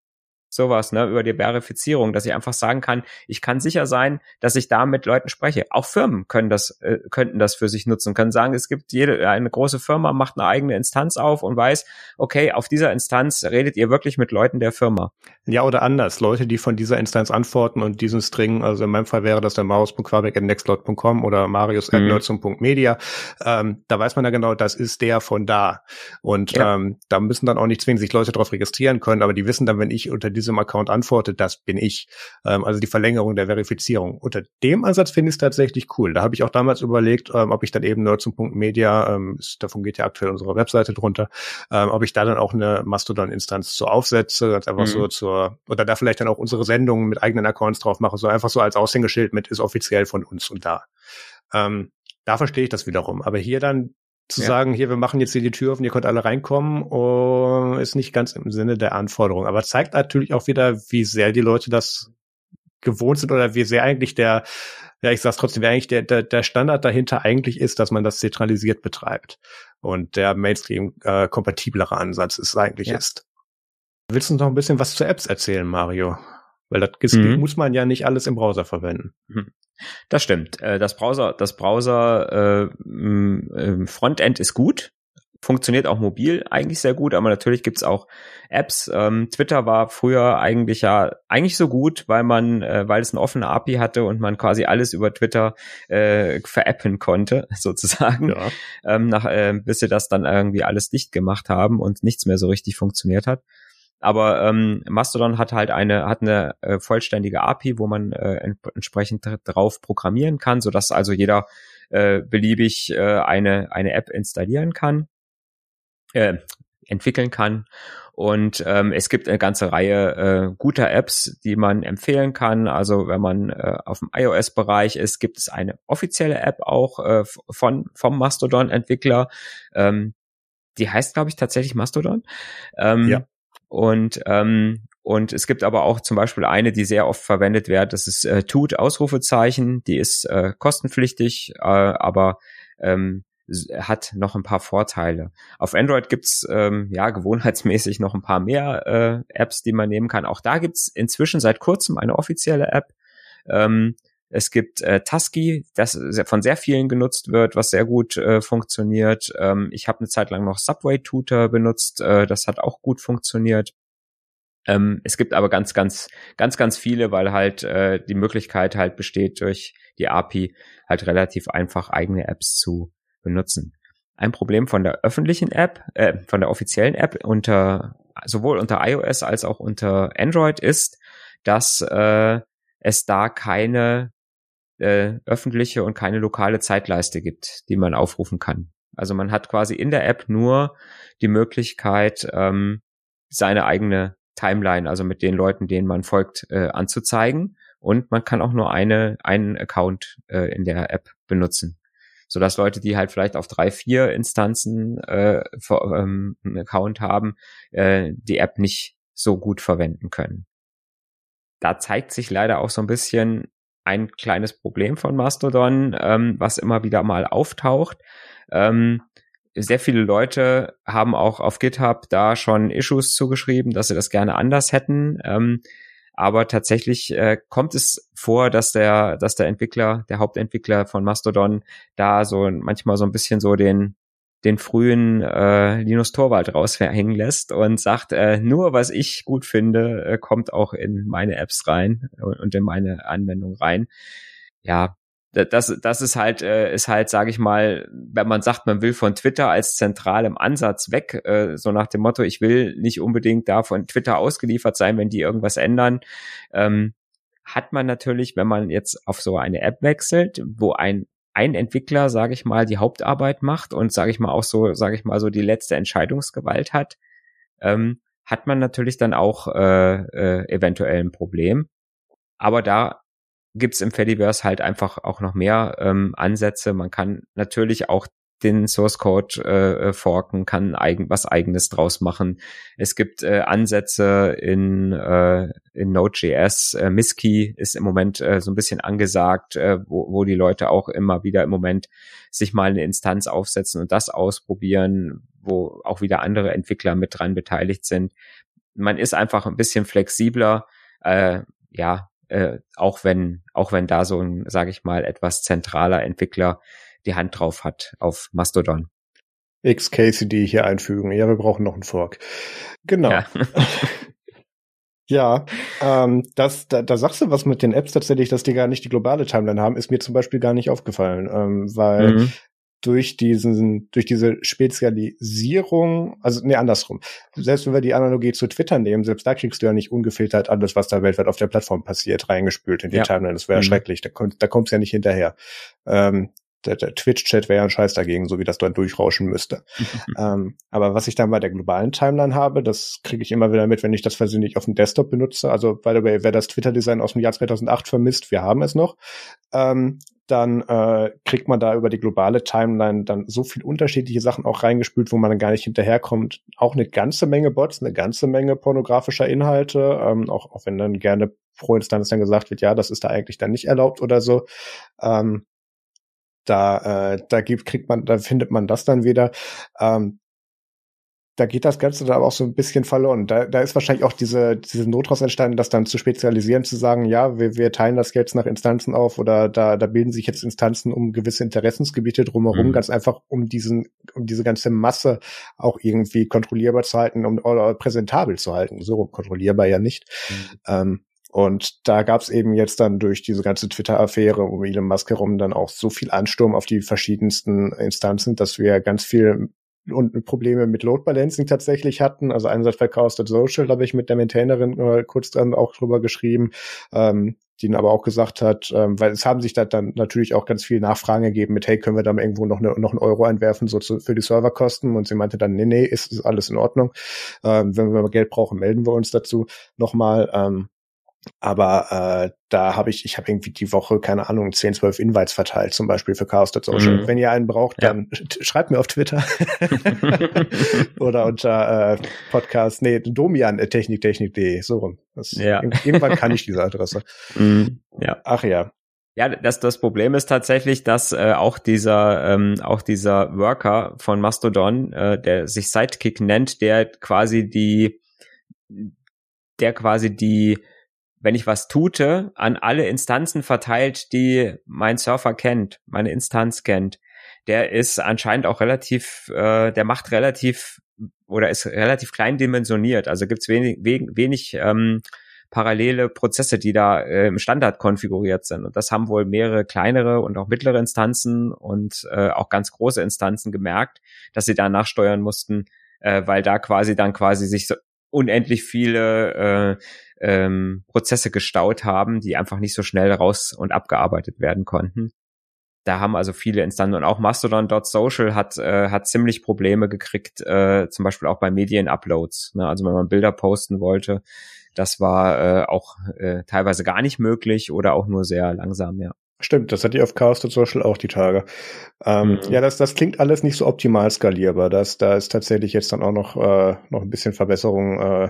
Sowas, ne, über die Verifizierung, dass ich einfach sagen kann, ich kann sicher sein, dass ich da mit Leuten spreche. Auch Firmen können das, äh, könnten das für sich nutzen, können sagen, es gibt jede, eine große Firma macht eine eigene Instanz auf und weiß, okay, auf dieser Instanz redet ihr wirklich mit Leuten der Firma. Ja, oder anders. Leute, die von dieser Instanz antworten und diesen String, also in meinem Fall wäre das der marius.quabeck.nextlot.com oder marius.nerdsum.media, mhm. ähm, da weiß man ja genau, das ist der von da. Und ja. ähm, da müssen dann auch nicht zwingend sich Leute darauf registrieren können, aber die wissen dann, wenn ich unter diesem Account antwortet, das bin ich. Ähm, also die Verlängerung der Verifizierung. Unter dem Ansatz finde ich es tatsächlich cool. Da habe ich auch damals überlegt, ähm, ob ich dann eben nerdsum.media, ähm, ist, davon geht ja aktuell unsere Webseite drunter, ähm, ob ich da dann auch eine Mastodon-Instanz so aufsetze, ganz einfach mhm. so zur, oder da vielleicht dann auch unsere Sendungen mit eigenen Accounts drauf mache, so einfach so als Aushängeschild mit ist offiziell von uns und da. Ähm, da verstehe ich das wiederum. Aber hier dann zu ja. sagen, hier, wir machen jetzt hier die Tür und ihr könnt alle reinkommen, oh, ist nicht ganz im Sinne der Anforderung. Aber zeigt natürlich auch wieder, wie sehr die Leute das gewohnt sind oder wie sehr eigentlich der, ja, ich sag's trotzdem, wie eigentlich der, der, der Standard dahinter eigentlich ist, dass man das zentralisiert betreibt. Und der Mainstream-kompatiblere äh, Ansatz ist eigentlich ja. ist. Willst du noch ein bisschen was zu Apps erzählen, Mario? Weil das mhm. muss man ja nicht alles im Browser verwenden. Mhm. Das stimmt. Äh, das Browser, das Browser äh, ähm, Frontend ist gut, funktioniert auch mobil eigentlich sehr gut, aber natürlich gibt's auch Apps. Ähm, Twitter war früher eigentlich ja eigentlich so gut, weil man, äh, weil es eine offene API hatte und man quasi alles über Twitter äh, verappen konnte, sozusagen. Ja. Ähm, nach, äh, bis sie das dann irgendwie alles dicht gemacht haben und nichts mehr so richtig funktioniert hat. Aber ähm, Mastodon hat halt eine hat eine äh, vollständige API, wo man äh, entsprechend drauf programmieren kann, so dass also jeder äh, beliebig äh, eine eine App installieren kann, äh, entwickeln kann. Und ähm, es gibt eine ganze Reihe äh, guter Apps, die man empfehlen kann. Also wenn man äh, auf dem iOS-Bereich ist, gibt es eine offizielle App auch äh, von vom Mastodon-Entwickler. Ähm, die heißt, glaube ich, tatsächlich Mastodon. Ähm, ja. Und ähm, und es gibt aber auch zum Beispiel eine, die sehr oft verwendet wird. Das ist äh, Tut Ausrufezeichen. Die ist äh, kostenpflichtig, äh, aber ähm, hat noch ein paar Vorteile. Auf Android gibt's ähm, ja gewohnheitsmäßig noch ein paar mehr äh, Apps, die man nehmen kann. Auch da gibt's inzwischen seit kurzem eine offizielle App. Ähm, es gibt äh, Tusky, das von sehr vielen genutzt wird, was sehr gut äh, funktioniert. Ähm, ich habe eine Zeit lang noch Subway Tutor benutzt, äh, das hat auch gut funktioniert. Ähm, es gibt aber ganz, ganz, ganz, ganz viele, weil halt äh, die Möglichkeit halt besteht, durch die API halt relativ einfach eigene Apps zu benutzen. Ein Problem von der öffentlichen App, äh, von der offiziellen App unter sowohl unter iOS als auch unter Android ist, dass äh, es da keine äh, öffentliche und keine lokale Zeitleiste gibt, die man aufrufen kann. Also man hat quasi in der App nur die Möglichkeit, ähm, seine eigene Timeline, also mit den Leuten, denen man folgt, äh, anzuzeigen. Und man kann auch nur eine, einen Account äh, in der App benutzen. Sodass Leute, die halt vielleicht auf drei, vier Instanzen äh, für, ähm, einen Account haben, äh, die App nicht so gut verwenden können. Da zeigt sich leider auch so ein bisschen ein kleines Problem von Mastodon, ähm, was immer wieder mal auftaucht. Ähm, sehr viele Leute haben auch auf GitHub da schon Issues zugeschrieben, dass sie das gerne anders hätten. Ähm, aber tatsächlich äh, kommt es vor, dass der, dass der Entwickler, der Hauptentwickler von Mastodon da so manchmal so ein bisschen so den den frühen äh, Linus Torwald raushängen lässt und sagt, äh, nur was ich gut finde, äh, kommt auch in meine Apps rein und in meine Anwendung rein. Ja, das, das ist halt, äh, ist halt, sage ich mal, wenn man sagt, man will von Twitter als zentralem Ansatz weg, äh, so nach dem Motto, ich will nicht unbedingt da von Twitter ausgeliefert sein, wenn die irgendwas ändern, ähm, hat man natürlich, wenn man jetzt auf so eine App wechselt, wo ein ein Entwickler, sage ich mal, die Hauptarbeit macht und sage ich mal auch so, sage ich mal so die letzte Entscheidungsgewalt hat, ähm, hat man natürlich dann auch äh, äh, eventuell ein Problem. Aber da gibt's im Fediverse halt einfach auch noch mehr ähm, Ansätze. Man kann natürlich auch den Source Code äh, äh, forken, kann eigen, was eigenes draus machen. Es gibt äh, Ansätze in, äh, in Node.js. Äh, Miski ist im Moment äh, so ein bisschen angesagt, äh, wo, wo die Leute auch immer wieder im Moment sich mal eine Instanz aufsetzen und das ausprobieren, wo auch wieder andere Entwickler mit dran beteiligt sind. Man ist einfach ein bisschen flexibler. Äh, ja, äh, auch wenn auch wenn da so ein, sage ich mal, etwas zentraler Entwickler die Hand drauf hat auf Mastodon. XKCD hier einfügen. Ja, wir brauchen noch einen Fork. Genau. Ja, ja ähm, das, da, da sagst du was mit den Apps tatsächlich, dass die gar nicht die globale Timeline haben, ist mir zum Beispiel gar nicht aufgefallen, ähm, weil mhm durch diesen, durch diese Spezialisierung, also nee, andersrum. Selbst wenn wir die Analogie zu Twitter nehmen, selbst da kriegst du ja nicht ungefiltert alles, was da weltweit auf der Plattform passiert, reingespült in die ja. Timeline. Das wäre mhm. schrecklich. Da, kommt, da kommt's ja nicht hinterher. Ähm, der, der Twitch-Chat wäre ja ein Scheiß dagegen, so wie das dort durchrauschen müsste. ähm, aber was ich dann bei der globalen Timeline habe, das kriege ich immer wieder mit, wenn ich das versehentlich auf dem Desktop benutze. Also, by the way, wer das Twitter-Design aus dem Jahr 2008 vermisst, wir haben es noch. Ähm, dann äh, kriegt man da über die globale Timeline dann so viel unterschiedliche Sachen auch reingespült, wo man dann gar nicht hinterherkommt. Auch eine ganze Menge Bots, eine ganze Menge pornografischer Inhalte, ähm, auch, auch wenn dann gerne pro Instanz dann gesagt wird, ja, das ist da eigentlich dann nicht erlaubt oder so. Ähm, da, äh, da gibt, kriegt man, da findet man das dann wieder. Ähm, da geht das Ganze dann aber auch so ein bisschen verloren. Da, da ist wahrscheinlich auch diese, diese Not draus entstanden, das dann zu spezialisieren, zu sagen, ja, wir, wir teilen das jetzt nach Instanzen auf oder da, da bilden sich jetzt Instanzen um gewisse Interessensgebiete drumherum, mhm. ganz einfach, um diesen, um diese ganze Masse auch irgendwie kontrollierbar zu halten, um oder präsentabel zu halten. So kontrollierbar ja nicht. Mhm. Ähm, und da gab's eben jetzt dann durch diese ganze Twitter-Affäre um Elon Musk herum dann auch so viel Ansturm auf die verschiedensten Instanzen, dass wir ganz viel und Probleme mit Load Balancing tatsächlich hatten. Also einerseits bei Chaos Social habe ich mit der Maintainerin kurz dann auch drüber geschrieben, ähm, die dann aber auch gesagt hat, ähm, weil es haben sich da dann natürlich auch ganz viele Nachfragen gegeben mit, hey, können wir da irgendwo noch, eine, noch einen Euro einwerfen, so zu, für die Serverkosten? Und sie meinte dann, nee, nee, ist, ist alles in Ordnung. Ähm, wenn wir mal Geld brauchen, melden wir uns dazu nochmal. Ähm, aber äh, da habe ich, ich habe irgendwie die Woche, keine Ahnung, 10, 12 Invites verteilt, zum Beispiel für Chaos.social. Mhm. Wenn ihr einen braucht, dann ja. schreibt mir auf Twitter oder unter äh, Podcast, nee, Domian äh, techniktechnik.de, so rum. Das, ja. Irgendwann kann ich diese Adresse. Mhm. Ja. Ach ja. Ja, das, das Problem ist tatsächlich, dass äh, auch dieser ähm, auch dieser Worker von Mastodon, äh, der sich Sidekick nennt, der quasi die der quasi die wenn ich was tute, an alle Instanzen verteilt, die mein Surfer kennt, meine Instanz kennt. Der ist anscheinend auch relativ, äh, der macht relativ oder ist relativ klein dimensioniert. Also gibt's wenig, wenig, ähm, parallele Prozesse, die da äh, im Standard konfiguriert sind. Und das haben wohl mehrere kleinere und auch mittlere Instanzen und äh, auch ganz große Instanzen gemerkt, dass sie da nachsteuern mussten, äh, weil da quasi dann quasi sich so unendlich viele äh, ähm, Prozesse gestaut haben, die einfach nicht so schnell raus und abgearbeitet werden konnten. Da haben also viele Instanzen und auch Mastodon.social hat, äh, hat ziemlich Probleme gekriegt, äh, zum Beispiel auch bei Medien-Uploads. Ne? Also wenn man Bilder posten wollte, das war äh, auch äh, teilweise gar nicht möglich oder auch nur sehr langsam, ja. Stimmt, das hatte ich auf Chaos Social auch die Tage. Ähm, mhm. Ja, das, das klingt alles nicht so optimal skalierbar. Das, da ist tatsächlich jetzt dann auch noch, äh, noch ein bisschen Verbesserung äh,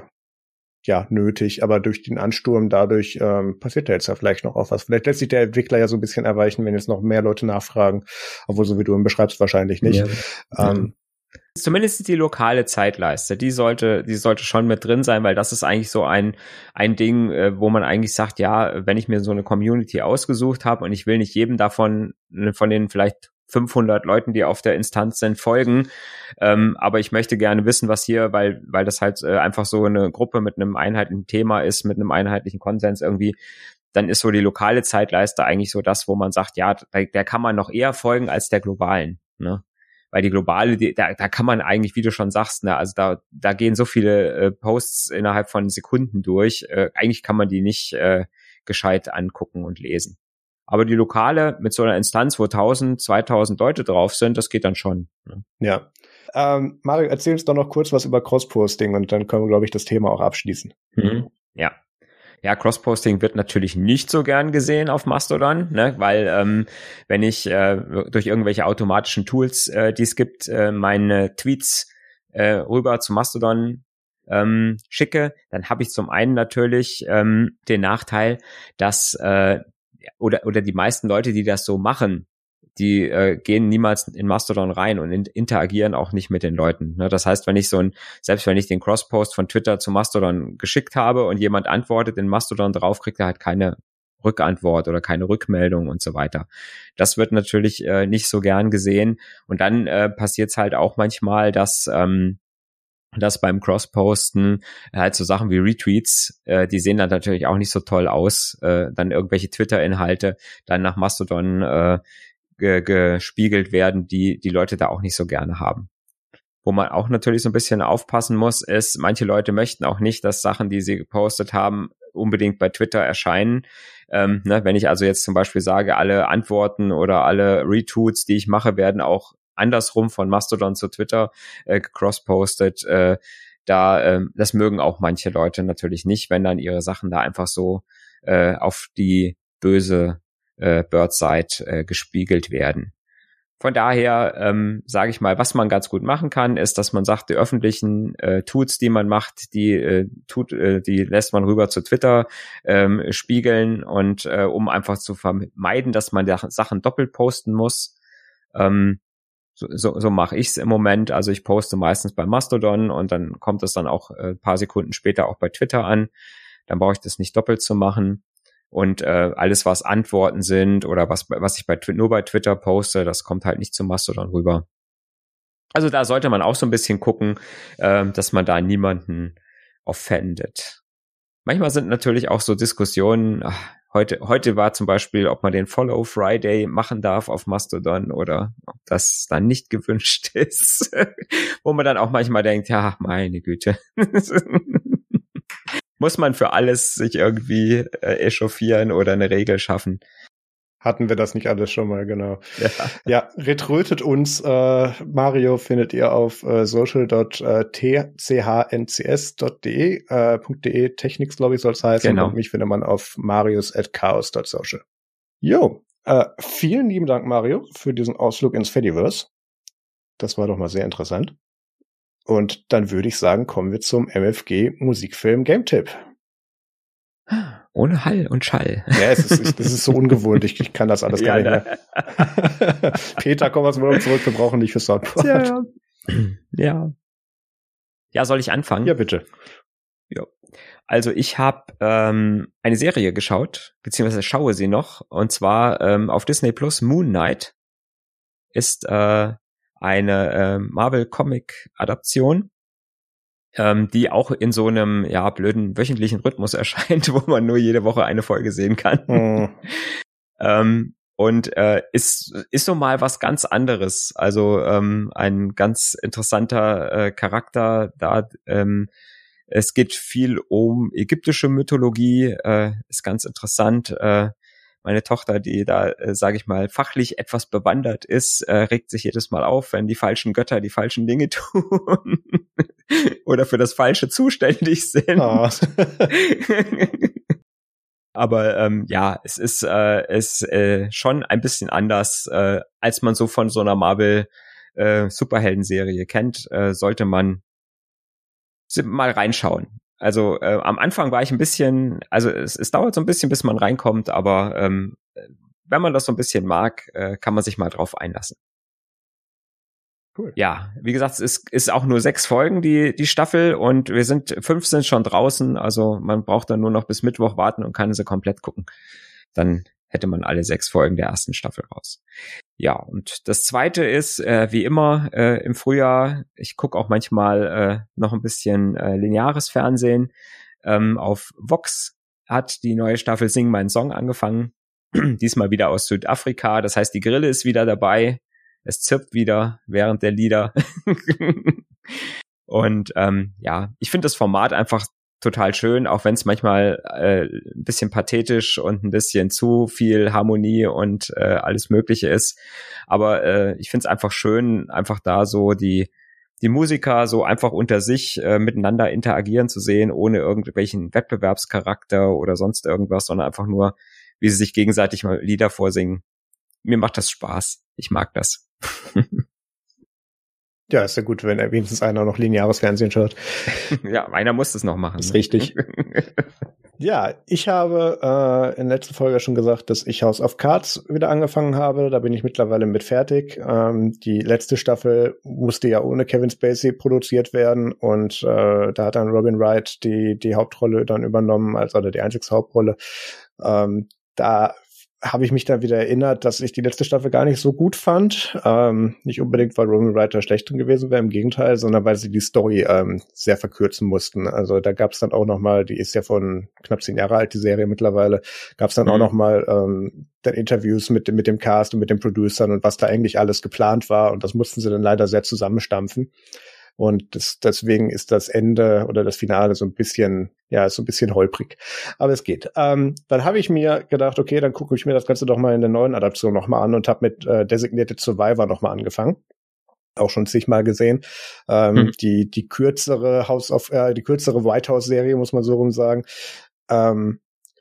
ja, nötig, aber durch den Ansturm dadurch ähm, passiert da jetzt ja vielleicht noch auch was. Vielleicht lässt sich der Entwickler ja so ein bisschen erweichen, wenn jetzt noch mehr Leute nachfragen, obwohl so wie du ihn beschreibst, wahrscheinlich nicht. Ja. Ähm, Zumindest die lokale Zeitleiste, die sollte, die sollte schon mit drin sein, weil das ist eigentlich so ein, ein Ding, äh, wo man eigentlich sagt, ja, wenn ich mir so eine Community ausgesucht habe und ich will nicht jedem davon, von den vielleicht 500 Leuten, die auf der Instanz sind, folgen. Ähm, aber ich möchte gerne wissen, was hier, weil, weil das halt äh, einfach so eine Gruppe mit einem einheitlichen Thema ist, mit einem einheitlichen Konsens irgendwie, dann ist so die lokale Zeitleiste eigentlich so das, wo man sagt, ja, der, kann man noch eher folgen als der globalen. Ne? Weil die globale, die, da, da kann man eigentlich, wie du schon sagst, ne, also da, da gehen so viele äh, Posts innerhalb von Sekunden durch. Äh, eigentlich kann man die nicht äh, gescheit angucken und lesen. Aber die Lokale mit so einer Instanz, wo 1000, 2000 Leute drauf sind, das geht dann schon. Ne? Ja. Ähm, Mario, erzähl uns doch noch kurz was über Crossposting und dann können wir, glaube ich, das Thema auch abschließen. Mhm. Ja. Ja, Crossposting wird natürlich nicht so gern gesehen auf Mastodon, ne? weil ähm, wenn ich äh, durch irgendwelche automatischen Tools, äh, die es gibt, äh, meine Tweets äh, rüber zu Mastodon ähm, schicke, dann habe ich zum einen natürlich ähm, den Nachteil, dass äh, oder, oder die meisten Leute, die das so machen, die äh, gehen niemals in Mastodon rein und in, interagieren auch nicht mit den Leuten. Ne? Das heißt, wenn ich so ein, selbst wenn ich den Crosspost von Twitter zu Mastodon geschickt habe und jemand antwortet in Mastodon drauf, kriegt er halt keine Rückantwort oder keine Rückmeldung und so weiter. Das wird natürlich äh, nicht so gern gesehen. Und dann äh, passiert es halt auch manchmal, dass ähm, dass beim Crossposten halt so Sachen wie Retweets, äh, die sehen dann natürlich auch nicht so toll aus, äh, dann irgendwelche Twitter-Inhalte dann nach Mastodon äh, ge gespiegelt werden, die die Leute da auch nicht so gerne haben. Wo man auch natürlich so ein bisschen aufpassen muss, ist, manche Leute möchten auch nicht, dass Sachen, die sie gepostet haben, unbedingt bei Twitter erscheinen. Ähm, ne, wenn ich also jetzt zum Beispiel sage, alle Antworten oder alle Retweets, die ich mache, werden auch andersrum von Mastodon zu Twitter äh, cross-postet. Äh, da, äh, das mögen auch manche Leute natürlich nicht, wenn dann ihre Sachen da einfach so äh, auf die böse äh, Birdside äh, gespiegelt werden. Von daher ähm, sage ich mal, was man ganz gut machen kann, ist, dass man sagt, die öffentlichen äh, Tools, die man macht, die äh, tut, äh, die lässt man rüber zu Twitter ähm, spiegeln und äh, um einfach zu vermeiden, dass man da Sachen doppelt posten muss. Ähm, so, so, so mache ich es im Moment. Also ich poste meistens bei Mastodon und dann kommt es dann auch äh, paar Sekunden später auch bei Twitter an. Dann brauche ich das nicht doppelt zu machen. Und äh, alles, was Antworten sind oder was, was ich bei, nur bei Twitter poste, das kommt halt nicht zu Mastodon rüber. Also da sollte man auch so ein bisschen gucken, äh, dass man da niemanden offendet. Manchmal sind natürlich auch so Diskussionen, ach, Heute, heute war zum Beispiel, ob man den Follow Friday machen darf auf Mastodon oder ob das dann nicht gewünscht ist. Wo man dann auch manchmal denkt, ja, meine Güte. Muss man für alles sich irgendwie äh, echauffieren oder eine Regel schaffen? Hatten wir das nicht alles schon mal, genau. Ja, ja retrötet uns. Äh, Mario findet ihr auf äh, social.tchncs.de. Äh, .de, Technics, glaube ich, soll es heißen. Genau. Und mich findet man auf marius.chaos.social. Jo, äh, vielen lieben Dank, Mario, für diesen Ausflug ins Fediverse. Das war doch mal sehr interessant. Und dann würde ich sagen, kommen wir zum MFG Musikfilm Game Tip. Ohne Hall und Schall. Ja, es ist, das ist so ungewohnt. Ich, ich kann das alles gar ja, nicht mehr. Peter, komm aus dem zurück. Wir brauchen dich für Soundboard. Ja. ja. Ja, soll ich anfangen? Ja, bitte. Ja. Also ich habe ähm, eine Serie geschaut, beziehungsweise schaue sie noch, und zwar ähm, auf Disney Plus Moon Knight ist äh, eine äh, Marvel Comic Adaption ähm, die auch in so einem ja blöden wöchentlichen Rhythmus erscheint, wo man nur jede Woche eine Folge sehen kann. Mhm. ähm, und äh, ist ist so mal was ganz anderes. Also ähm, ein ganz interessanter äh, Charakter da ähm, Es geht viel um ägyptische Mythologie, äh, ist ganz interessant. Äh, meine Tochter, die da, äh, sage ich mal, fachlich etwas bewandert ist, äh, regt sich jedes Mal auf, wenn die falschen Götter die falschen Dinge tun oder für das Falsche zuständig sind. Oh. Aber ähm, ja, es ist, äh, ist äh, schon ein bisschen anders, äh, als man so von so einer Marvel äh, Superhelden-Serie kennt, äh, sollte man mal reinschauen. Also äh, am Anfang war ich ein bisschen, also es, es dauert so ein bisschen, bis man reinkommt, aber ähm, wenn man das so ein bisschen mag, äh, kann man sich mal drauf einlassen. Cool. Ja, wie gesagt, es ist, ist auch nur sechs Folgen, die, die Staffel, und wir sind, fünf sind schon draußen, also man braucht dann nur noch bis Mittwoch warten und kann sie komplett gucken. Dann hätte man alle sechs Folgen der ersten Staffel raus. Ja, und das zweite ist, äh, wie immer, äh, im Frühjahr, ich gucke auch manchmal äh, noch ein bisschen äh, lineares Fernsehen. Ähm, auf Vox hat die neue Staffel Sing Mein Song angefangen. Diesmal wieder aus Südafrika. Das heißt, die Grille ist wieder dabei. Es zirpt wieder während der Lieder. Und ähm, ja, ich finde das Format einfach total schön, auch wenn es manchmal äh, ein bisschen pathetisch und ein bisschen zu viel Harmonie und äh, alles Mögliche ist. Aber äh, ich finde es einfach schön, einfach da so die die Musiker so einfach unter sich äh, miteinander interagieren zu sehen, ohne irgendwelchen Wettbewerbscharakter oder sonst irgendwas, sondern einfach nur, wie sie sich gegenseitig mal Lieder vorsingen. Mir macht das Spaß. Ich mag das. Ja, ist ja gut, wenn wenigstens einer noch lineares Fernsehen schaut. ja, einer muss das noch machen. ist ne? richtig. ja, ich habe äh, in der letzten Folge schon gesagt, dass ich House of Cards wieder angefangen habe. Da bin ich mittlerweile mit fertig. Ähm, die letzte Staffel musste ja ohne Kevin Spacey produziert werden und äh, da hat dann Robin Wright die, die Hauptrolle dann übernommen, als oder die einzige Hauptrolle. Ähm, da habe ich mich dann wieder erinnert, dass ich die letzte Staffel gar nicht so gut fand. Ähm, nicht unbedingt, weil Roman Writer schlecht drin gewesen wäre, im Gegenteil, sondern weil sie die Story ähm, sehr verkürzen mussten. Also da gab es dann auch noch mal, die ist ja von knapp zehn Jahre alt, die Serie mittlerweile, gab es dann mhm. auch noch mal ähm, dann Interviews mit, mit dem Cast und mit den Producern und was da eigentlich alles geplant war. Und das mussten sie dann leider sehr zusammenstampfen. Und das, deswegen ist das Ende oder das Finale so ein bisschen, ja, so ein bisschen holprig. Aber es geht. Ähm, dann habe ich mir gedacht, okay, dann gucke ich mir das Ganze doch mal in der neuen Adaption nochmal an und habe mit äh, Designated Survivor nochmal angefangen auch schon zigmal gesehen. Ähm, mhm. Die die kürzere House of äh, die kürzere White House Serie muss man so rum sagen ähm,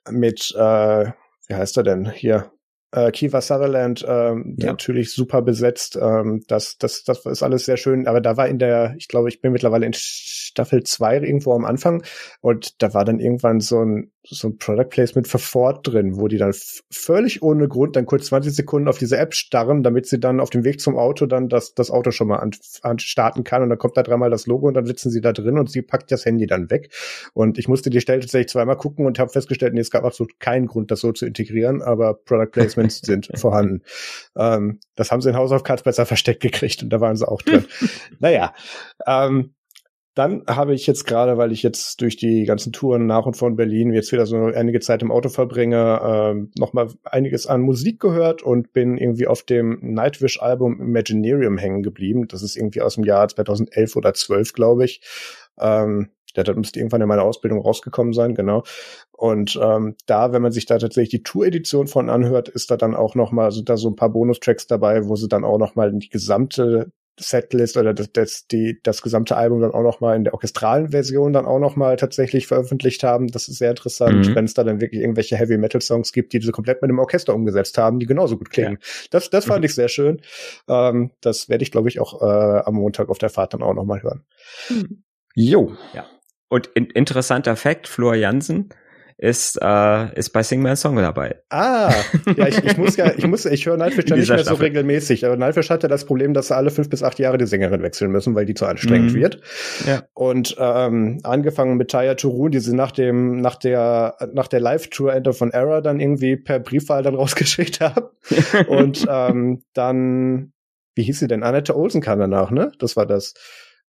mit äh, wie heißt er denn hier äh, Kiefer Sutherland ähm, ja. natürlich super besetzt. Ähm, das, das, das ist alles sehr schön. Aber da war in der, ich glaube, ich bin mittlerweile in Staffel 2 irgendwo am Anfang und da war dann irgendwann so ein, so ein Product Placement für Ford drin, wo die dann völlig ohne Grund dann kurz 20 Sekunden auf diese App starren, damit sie dann auf dem Weg zum Auto dann das, das Auto schon mal an, an starten kann und dann kommt da dreimal das Logo und dann sitzen sie da drin und sie packt das Handy dann weg. Und ich musste die Stelle tatsächlich zweimal gucken und habe festgestellt, nee, es gab absolut keinen Grund, das so zu integrieren, aber Product Placements sind vorhanden. Ähm, das haben sie in House of Cards besser versteckt gekriegt und da waren sie auch drin. naja, ähm, dann habe ich jetzt gerade, weil ich jetzt durch die ganzen Touren nach und von Berlin jetzt wieder so einige Zeit im Auto verbringe, ähm, noch mal einiges an Musik gehört und bin irgendwie auf dem Nightwish-Album Imaginarium hängen geblieben. Das ist irgendwie aus dem Jahr 2011 oder 12, glaube ich. Ähm, ja, das müsste irgendwann in meiner Ausbildung rausgekommen sein, genau. Und ähm, da, wenn man sich da tatsächlich die Tour-Edition von anhört, ist da dann auch noch mal, sind da so ein paar Bonustracks dabei, wo sie dann auch noch mal die gesamte Setlist oder das, das, die, das gesamte Album dann auch noch mal in der orchestralen Version dann auch noch mal tatsächlich veröffentlicht haben. Das ist sehr interessant, mhm. wenn es da dann wirklich irgendwelche Heavy Metal Songs gibt, die sie komplett mit dem Orchester umgesetzt haben, die genauso gut klingen. Ja. Das, das fand mhm. ich sehr schön. Ähm, das werde ich, glaube ich, auch äh, am Montag auf der Fahrt dann auch noch mal hören. Mhm. Jo. Ja. Und in, interessanter Fakt, Flor Jansen ist, äh, ist bei Sing My Song dabei. Ah, ja, ich, ich muss ja, ich muss, ich höre Nightwish ja nicht mehr Staffel. so regelmäßig, aber Nightwish hatte das Problem, dass sie alle fünf bis acht Jahre die Sängerin wechseln müssen, weil die zu anstrengend mhm. wird. Ja. Und ähm, angefangen mit Taya Turun, die sie nach dem, nach der, nach der Live-Tour Enter von Error dann irgendwie per Briefwahl dann rausgeschickt haben. Und ähm, dann, wie hieß sie denn? Annette Olsen kam danach, ne? Das war das.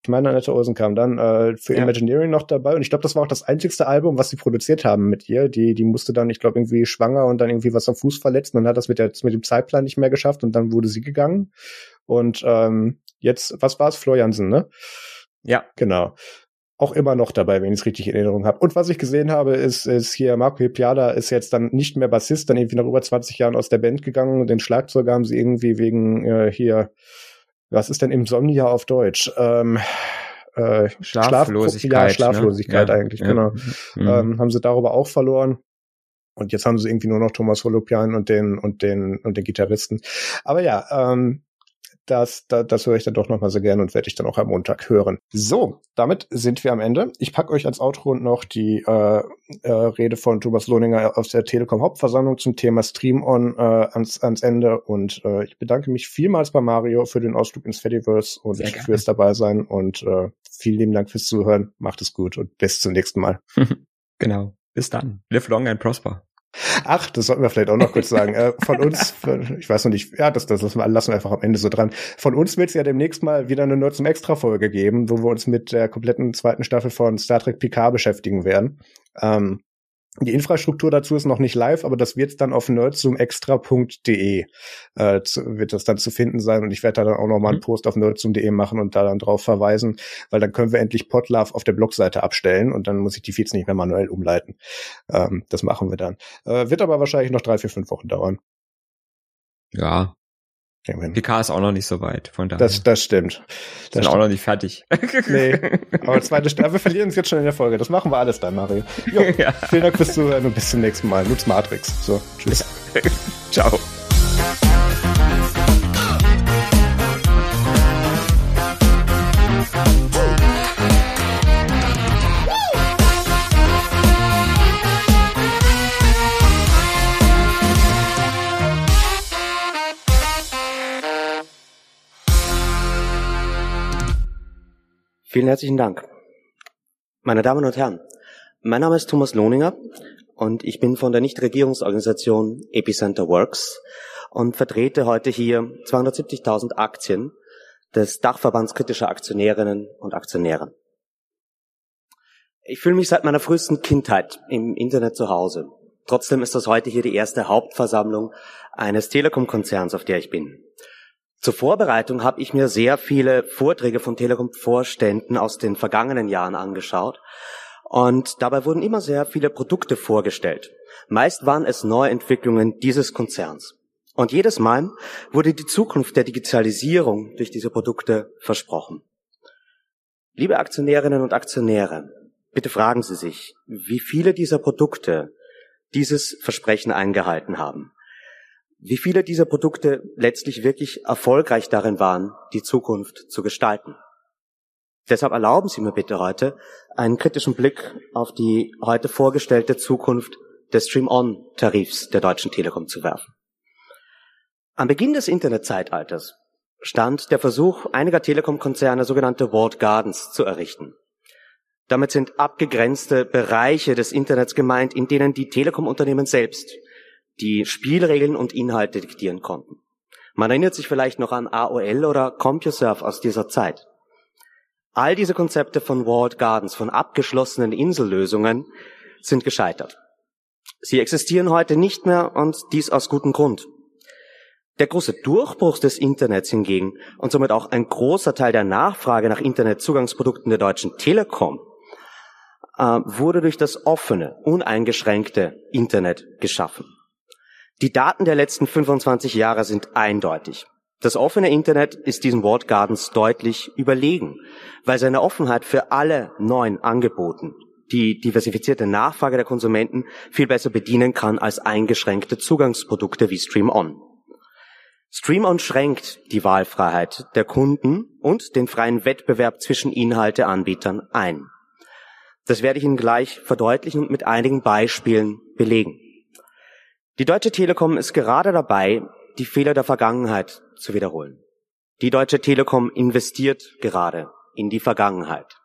Ich meine, Annette Olsen kam dann äh, für ja. Imagineering noch dabei und ich glaube, das war auch das einzigste Album, was sie produziert haben mit ihr. Die, die musste dann, ich glaube, irgendwie schwanger und dann irgendwie was am Fuß verletzt und dann hat das mit, der, mit dem Zeitplan nicht mehr geschafft und dann wurde sie gegangen. Und ähm, jetzt, was war es? Floriansen, ne? Ja. Genau. auch immer noch dabei, wenn ich es richtig in Erinnerung habe. Und was ich gesehen habe, ist, ist hier Marco Hippiada ist jetzt dann nicht mehr Bassist, dann irgendwie nach über 20 Jahren aus der Band gegangen den Schlagzeuger haben sie irgendwie wegen äh, hier, was ist denn Insomnia auf Deutsch? Ähm, äh, Schlaflosigkeit. Schlaf, ja, Schlaflosigkeit ne? eigentlich, ja. genau. Mhm. Ähm, haben sie darüber auch verloren. Und jetzt haben sie irgendwie nur noch Thomas Holopian und den und den und den Gitarristen. Aber ja, ähm, das, das, das höre ich dann doch nochmal sehr gerne und werde ich dann auch am Montag hören. So, damit sind wir am Ende. Ich packe euch als Outro noch die äh, äh, Rede von Thomas Lohninger aus der Telekom Hauptversammlung zum Thema Stream On äh, ans, ans Ende. Und äh, ich bedanke mich vielmals bei Mario für den Ausflug ins Fediverse und fürs dabei sein. Und äh, vielen lieben Dank fürs Zuhören. Macht es gut und bis zum nächsten Mal. Genau. Bis dann. Live long and prosper. Ach, das sollten wir vielleicht auch noch kurz sagen. Äh, von uns, ich weiß noch nicht, ja, das, das lassen wir, einfach am Ende so dran. Von uns wird es ja demnächst mal wieder eine Nerd zum Extra-Folge geben, wo wir uns mit der kompletten zweiten Staffel von Star Trek Picard beschäftigen werden. Ähm, die Infrastruktur dazu ist noch nicht live, aber das wird dann auf nerdzoomextra.de äh, zu, wird das dann zu finden sein und ich werde da dann auch noch mal einen Mhm. Post auf nerdzoom.de machen und da dann drauf verweisen, weil dann können wir endlich Podlove auf der Blogseite abstellen und dann muss ich die Feeds nicht mehr manuell umleiten. Ähm, das machen wir dann. Äh, wird aber wahrscheinlich noch drei, vier, fünf Wochen dauern. Ja. PK ist auch noch nicht so weit. Von daher. Das, das stimmt. sind Das auch noch nicht fertig. Nee, aber zweite Staffel, wir verlieren uns jetzt schon in der Folge. Das machen wir alles dann, Mario. Jo, ja. vielen Dank fürs Zuhören und bis zum nächsten Mal. Nutz Matrix. So, tschüss. Ciao. Vielen herzlichen Dank. Meine Damen und Herren, mein Name ist Thomas Lohninger und ich bin von der Nichtregierungsorganisation Epicenter Works und vertrete heute hier 270.000 Aktien des Dachverbands kritischer Aktionärinnen und Aktionäre. Ich fühle mich seit meiner frühesten Kindheit im Internet zu Hause. Trotzdem ist das heute hier die erste Hauptversammlung eines Telekom-Konzerns, auf der ich bin. Zur Vorbereitung habe ich mir sehr viele Vorträge von Telekom-Vorständen aus den vergangenen Jahren angeschaut und dabei wurden immer sehr viele Produkte vorgestellt. Meist waren es Neuentwicklungen dieses Konzerns. Und jedes Mal wurde die Zukunft der Digitalisierung durch diese Produkte versprochen. Liebe Aktionärinnen und Aktionäre, bitte fragen Sie sich, wie viele dieser Produkte dieses Versprechen eingehalten haben wie viele dieser Produkte letztlich wirklich erfolgreich darin waren, die Zukunft zu gestalten. Deshalb erlauben Sie mir bitte heute einen kritischen Blick auf die heute vorgestellte Zukunft des Stream-On-Tarifs der Deutschen Telekom zu werfen. Am Beginn des Internetzeitalters stand der Versuch einiger Telekom-Konzerne sogenannte Walled Gardens zu errichten. Damit sind abgegrenzte Bereiche des Internets gemeint, in denen die Telekom-Unternehmen selbst die Spielregeln und Inhalte diktieren konnten. Man erinnert sich vielleicht noch an AOL oder CompuServe aus dieser Zeit. All diese Konzepte von Walled Gardens, von abgeschlossenen Insellösungen, sind gescheitert. Sie existieren heute nicht mehr und dies aus gutem Grund. Der große Durchbruch des Internets hingegen und somit auch ein großer Teil der Nachfrage nach Internetzugangsprodukten der Deutschen Telekom äh, wurde durch das offene, uneingeschränkte Internet geschaffen. Die Daten der letzten 25 Jahre sind eindeutig. Das offene Internet ist diesen Gardens deutlich überlegen, weil seine Offenheit für alle neuen Angeboten die diversifizierte Nachfrage der Konsumenten viel besser bedienen kann als eingeschränkte Zugangsprodukte wie Stream On. Stream On schränkt die Wahlfreiheit der Kunden und den freien Wettbewerb zwischen Inhalteanbietern ein. Das werde ich Ihnen gleich verdeutlichen und mit einigen Beispielen belegen. Die Deutsche Telekom ist gerade dabei, die Fehler der Vergangenheit zu wiederholen. Die Deutsche Telekom investiert gerade in die Vergangenheit.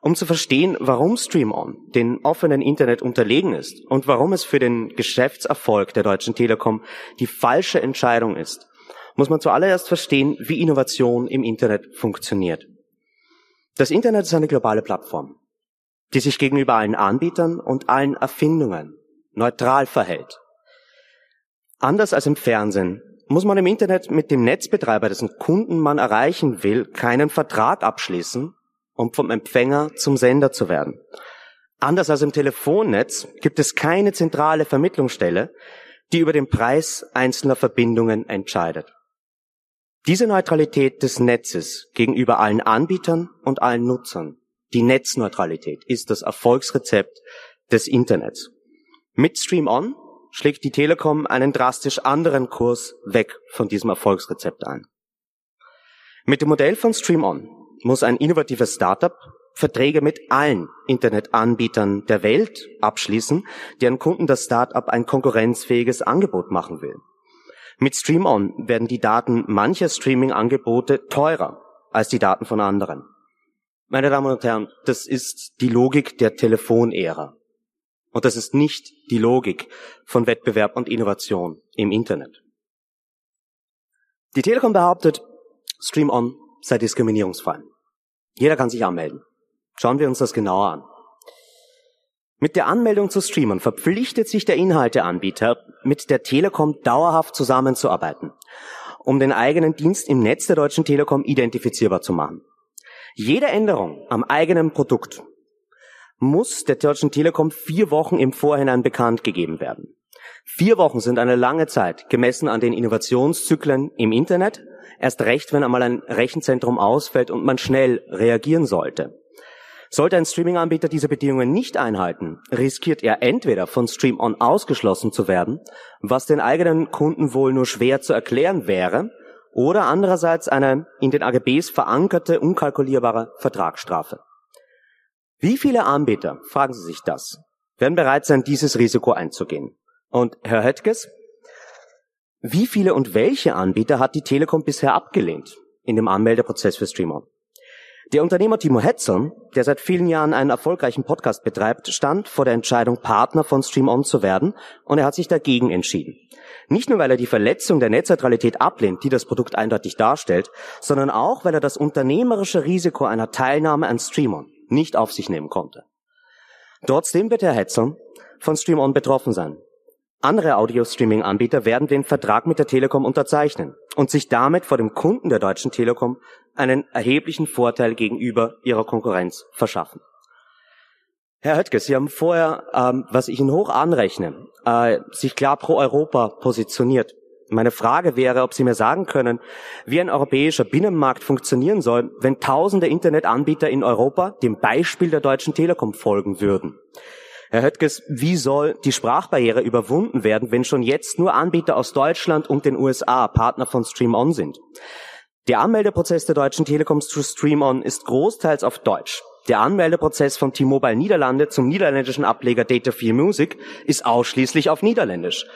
Um zu verstehen, warum Stream On den offenen Internet unterlegen ist und warum es für den Geschäftserfolg der Deutschen Telekom die falsche Entscheidung ist, muss man zuallererst verstehen, wie Innovation im Internet funktioniert. Das Internet ist eine globale Plattform, die sich gegenüber allen Anbietern und allen Erfindungen neutral verhält. Anders als im Fernsehen muss man im Internet mit dem Netzbetreiber, dessen Kunden man erreichen will, keinen Vertrag abschließen um vom Empfänger zum Sender zu werden. Anders als im Telefonnetz gibt es keine zentrale Vermittlungsstelle, die über den Preis einzelner Verbindungen entscheidet. Diese Neutralität des Netzes gegenüber allen Anbietern und allen Nutzern, die Netzneutralität, ist das Erfolgsrezept des Internets. Mit Stream On schlägt die Telekom einen drastisch anderen Kurs weg von diesem Erfolgsrezept ein. Mit dem Modell von Stream On muss ein innovatives Startup Verträge mit allen Internetanbietern der Welt abschließen, deren Kunden das Startup ein konkurrenzfähiges Angebot machen will. Mit Stream On werden die Daten mancher Streaming-Angebote teurer als die Daten von anderen. Meine Damen und Herren, das ist die Logik der Telefonära. Und das ist nicht die Logik von Wettbewerb und Innovation im Internet. Die Telekom behauptet, Stream On sei diskriminierungsfrei. Jeder kann sich anmelden. Schauen wir uns das genauer an. Mit der Anmeldung zu Streamern verpflichtet sich der Inhalteanbieter, mit der Telekom dauerhaft zusammenzuarbeiten, um den eigenen Dienst im Netz der Deutschen Telekom identifizierbar zu machen. Jede Änderung am eigenen Produkt muss der Deutschen Telekom vier Wochen im Vorhinein bekannt gegeben werden. Vier Wochen sind eine lange Zeit, gemessen an den Innovationszyklen im Internet, erst recht, wenn einmal ein Rechenzentrum ausfällt und man schnell reagieren sollte. Sollte ein Streaming-Anbieter diese Bedingungen nicht einhalten, riskiert er entweder von Stream On ausgeschlossen zu werden, was den eigenen Kunden wohl nur schwer zu erklären wäre, oder andererseits eine in den AGBs verankerte, unkalkulierbare Vertragsstrafe. Wie viele Anbieter, fragen Sie sich das, werden bereit sein, dieses Risiko einzugehen? Und Herr Höttges, wie viele und welche Anbieter hat die Telekom bisher abgelehnt in dem Anmeldeprozess für Streamer? Der Unternehmer Timo Hetzer, der seit vielen Jahren einen erfolgreichen Podcast betreibt, stand vor der Entscheidung, Partner von Stream On zu werden, und er hat sich dagegen entschieden. Nicht nur, weil er die Verletzung der Netzneutralität ablehnt, die das Produkt eindeutig darstellt, sondern auch, weil er das unternehmerische Risiko einer Teilnahme an Stream On nicht auf sich nehmen konnte. Trotzdem wird Herr Hetzer von Stream On betroffen sein. Andere Audio-Streaming-Anbieter werden den Vertrag mit der Telekom unterzeichnen und sich damit vor dem Kunden der Deutschen Telekom einen erheblichen Vorteil gegenüber ihrer Konkurrenz verschaffen. Herr Höttges, Sie haben vorher, ähm, was ich Ihnen hoch anrechne, äh, sich klar pro Europa positioniert. Meine Frage wäre, ob Sie mir sagen können, wie ein europäischer Binnenmarkt funktionieren soll, wenn tausende Internetanbieter in Europa dem Beispiel der Deutschen Telekom folgen würden. Herr Höttges, wie soll die Sprachbarriere überwunden werden, wenn schon jetzt nur Anbieter aus Deutschland und den USA Partner von Stream On sind? Der Anmeldeprozess der Deutschen Telekoms zu Stream On ist großteils auf Deutsch. Der Anmeldeprozess von T-Mobile Niederlande zum niederländischen Ableger Data 4 Music ist ausschließlich auf Niederländisch.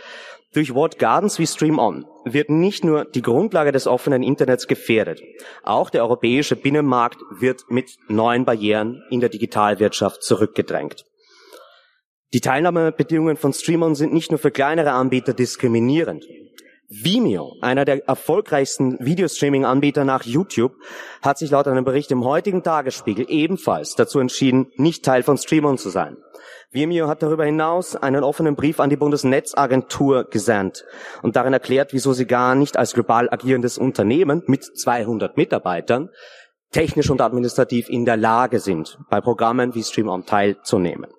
Durch Wort Gardens wie Stream On wird nicht nur die Grundlage des offenen Internets gefährdet, auch der europäische Binnenmarkt wird mit neuen Barrieren in der Digitalwirtschaft zurückgedrängt. Die Teilnahmebedingungen von Streamon sind nicht nur für kleinere Anbieter diskriminierend. Vimeo, einer der erfolgreichsten Videostreaming-Anbieter nach YouTube, hat sich laut einem Bericht im heutigen Tagesspiegel ebenfalls dazu entschieden, nicht Teil von Streamon zu sein. Vimeo hat darüber hinaus einen offenen Brief an die Bundesnetzagentur gesandt und darin erklärt, wieso sie gar nicht als global agierendes Unternehmen mit 200 Mitarbeitern technisch und administrativ in der Lage sind, bei Programmen wie Streamon teilzunehmen.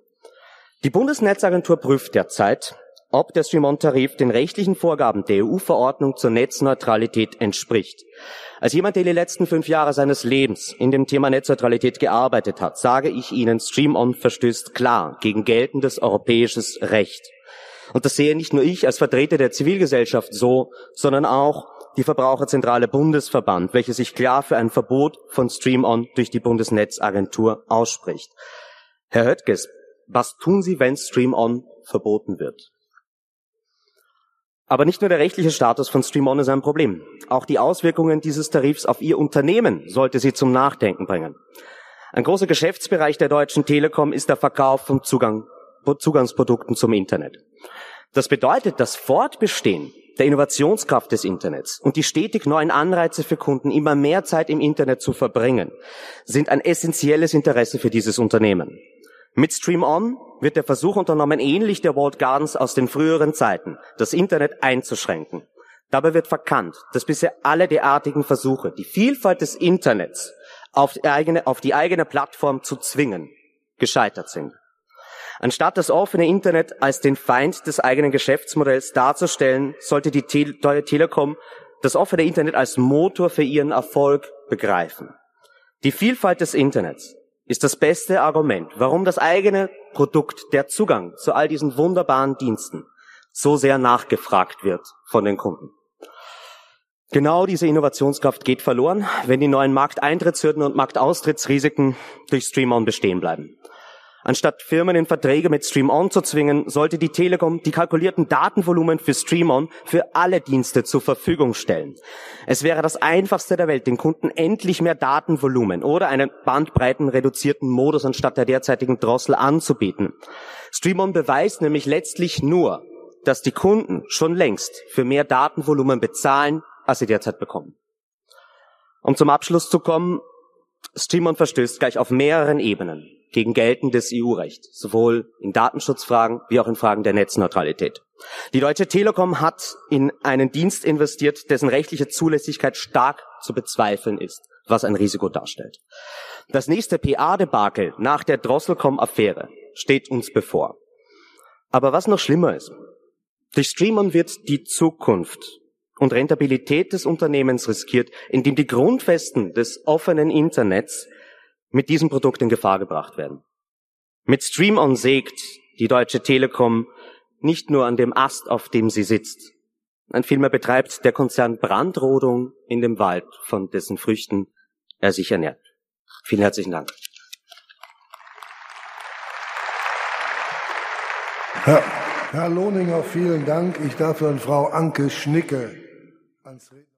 Die Bundesnetzagentur prüft derzeit, ob der Stream-On-Tarif den rechtlichen Vorgaben der EU-Verordnung zur Netzneutralität entspricht. Als jemand, der die letzten fünf Jahre seines Lebens in dem Thema Netzneutralität gearbeitet hat, sage ich Ihnen, Stream-On verstößt klar gegen geltendes europäisches Recht. Und das sehe nicht nur ich als Vertreter der Zivilgesellschaft so, sondern auch die Verbraucherzentrale Bundesverband, welche sich klar für ein Verbot von Stream-On durch die Bundesnetzagentur ausspricht. Herr Höttges, was tun Sie, wenn Stream On verboten wird? Aber nicht nur der rechtliche Status von Stream On ist ein Problem. Auch die Auswirkungen dieses Tarifs auf Ihr Unternehmen sollte Sie zum Nachdenken bringen. Ein großer Geschäftsbereich der Deutschen Telekom ist der Verkauf von Zugang, Zugangsprodukten zum Internet. Das bedeutet, das Fortbestehen der Innovationskraft des Internets und die stetig neuen Anreize für Kunden, immer mehr Zeit im Internet zu verbringen, sind ein essentielles Interesse für dieses Unternehmen. Mit Stream On wird der Versuch unternommen, ähnlich der Walled Gardens aus den früheren Zeiten, das Internet einzuschränken. Dabei wird verkannt, dass bisher alle derartigen Versuche, die Vielfalt des Internets auf die eigene, auf die eigene Plattform zu zwingen, gescheitert sind. Anstatt das offene Internet als den Feind des eigenen Geschäftsmodells darzustellen, sollte die Te Deutsche Telekom das offene Internet als Motor für ihren Erfolg begreifen. Die Vielfalt des Internets ist das beste Argument, warum das eigene Produkt, der Zugang zu all diesen wunderbaren Diensten so sehr nachgefragt wird von den Kunden. Genau diese Innovationskraft geht verloren, wenn die neuen Markteintrittshürden und Marktaustrittsrisiken durch Stream-On bestehen bleiben. Anstatt Firmen in Verträge mit Stream-On zu zwingen, sollte die Telekom die kalkulierten Datenvolumen für Stream-On für alle Dienste zur Verfügung stellen. Es wäre das einfachste der Welt, den Kunden endlich mehr Datenvolumen oder einen bandbreitenreduzierten Modus anstatt der derzeitigen Drossel anzubieten. Stream-On beweist nämlich letztlich nur, dass die Kunden schon längst für mehr Datenvolumen bezahlen, als sie derzeit bekommen. Um zum Abschluss zu kommen, Stream-On verstößt gleich auf mehreren Ebenen gegen geltendes EU-Recht, sowohl in Datenschutzfragen wie auch in Fragen der Netzneutralität. Die Deutsche Telekom hat in einen Dienst investiert, dessen rechtliche Zulässigkeit stark zu bezweifeln ist, was ein Risiko darstellt. Das nächste PA-Debakel nach der Drosselcom-Affäre steht uns bevor. Aber was noch schlimmer ist, durch Streamon wird die Zukunft und Rentabilität des Unternehmens riskiert, indem die Grundfesten des offenen Internets mit diesem Produkt in Gefahr gebracht werden. Mit Stream On sägt die Deutsche Telekom nicht nur an dem Ast, auf dem sie sitzt. Ein vielmehr betreibt der Konzern Brandrodung in dem Wald, von dessen Früchten er sich ernährt. Vielen herzlichen Dank. Herr, Herr Lohninger, vielen Dank. Ich darf dann Frau Anke Schnicke ans Reden.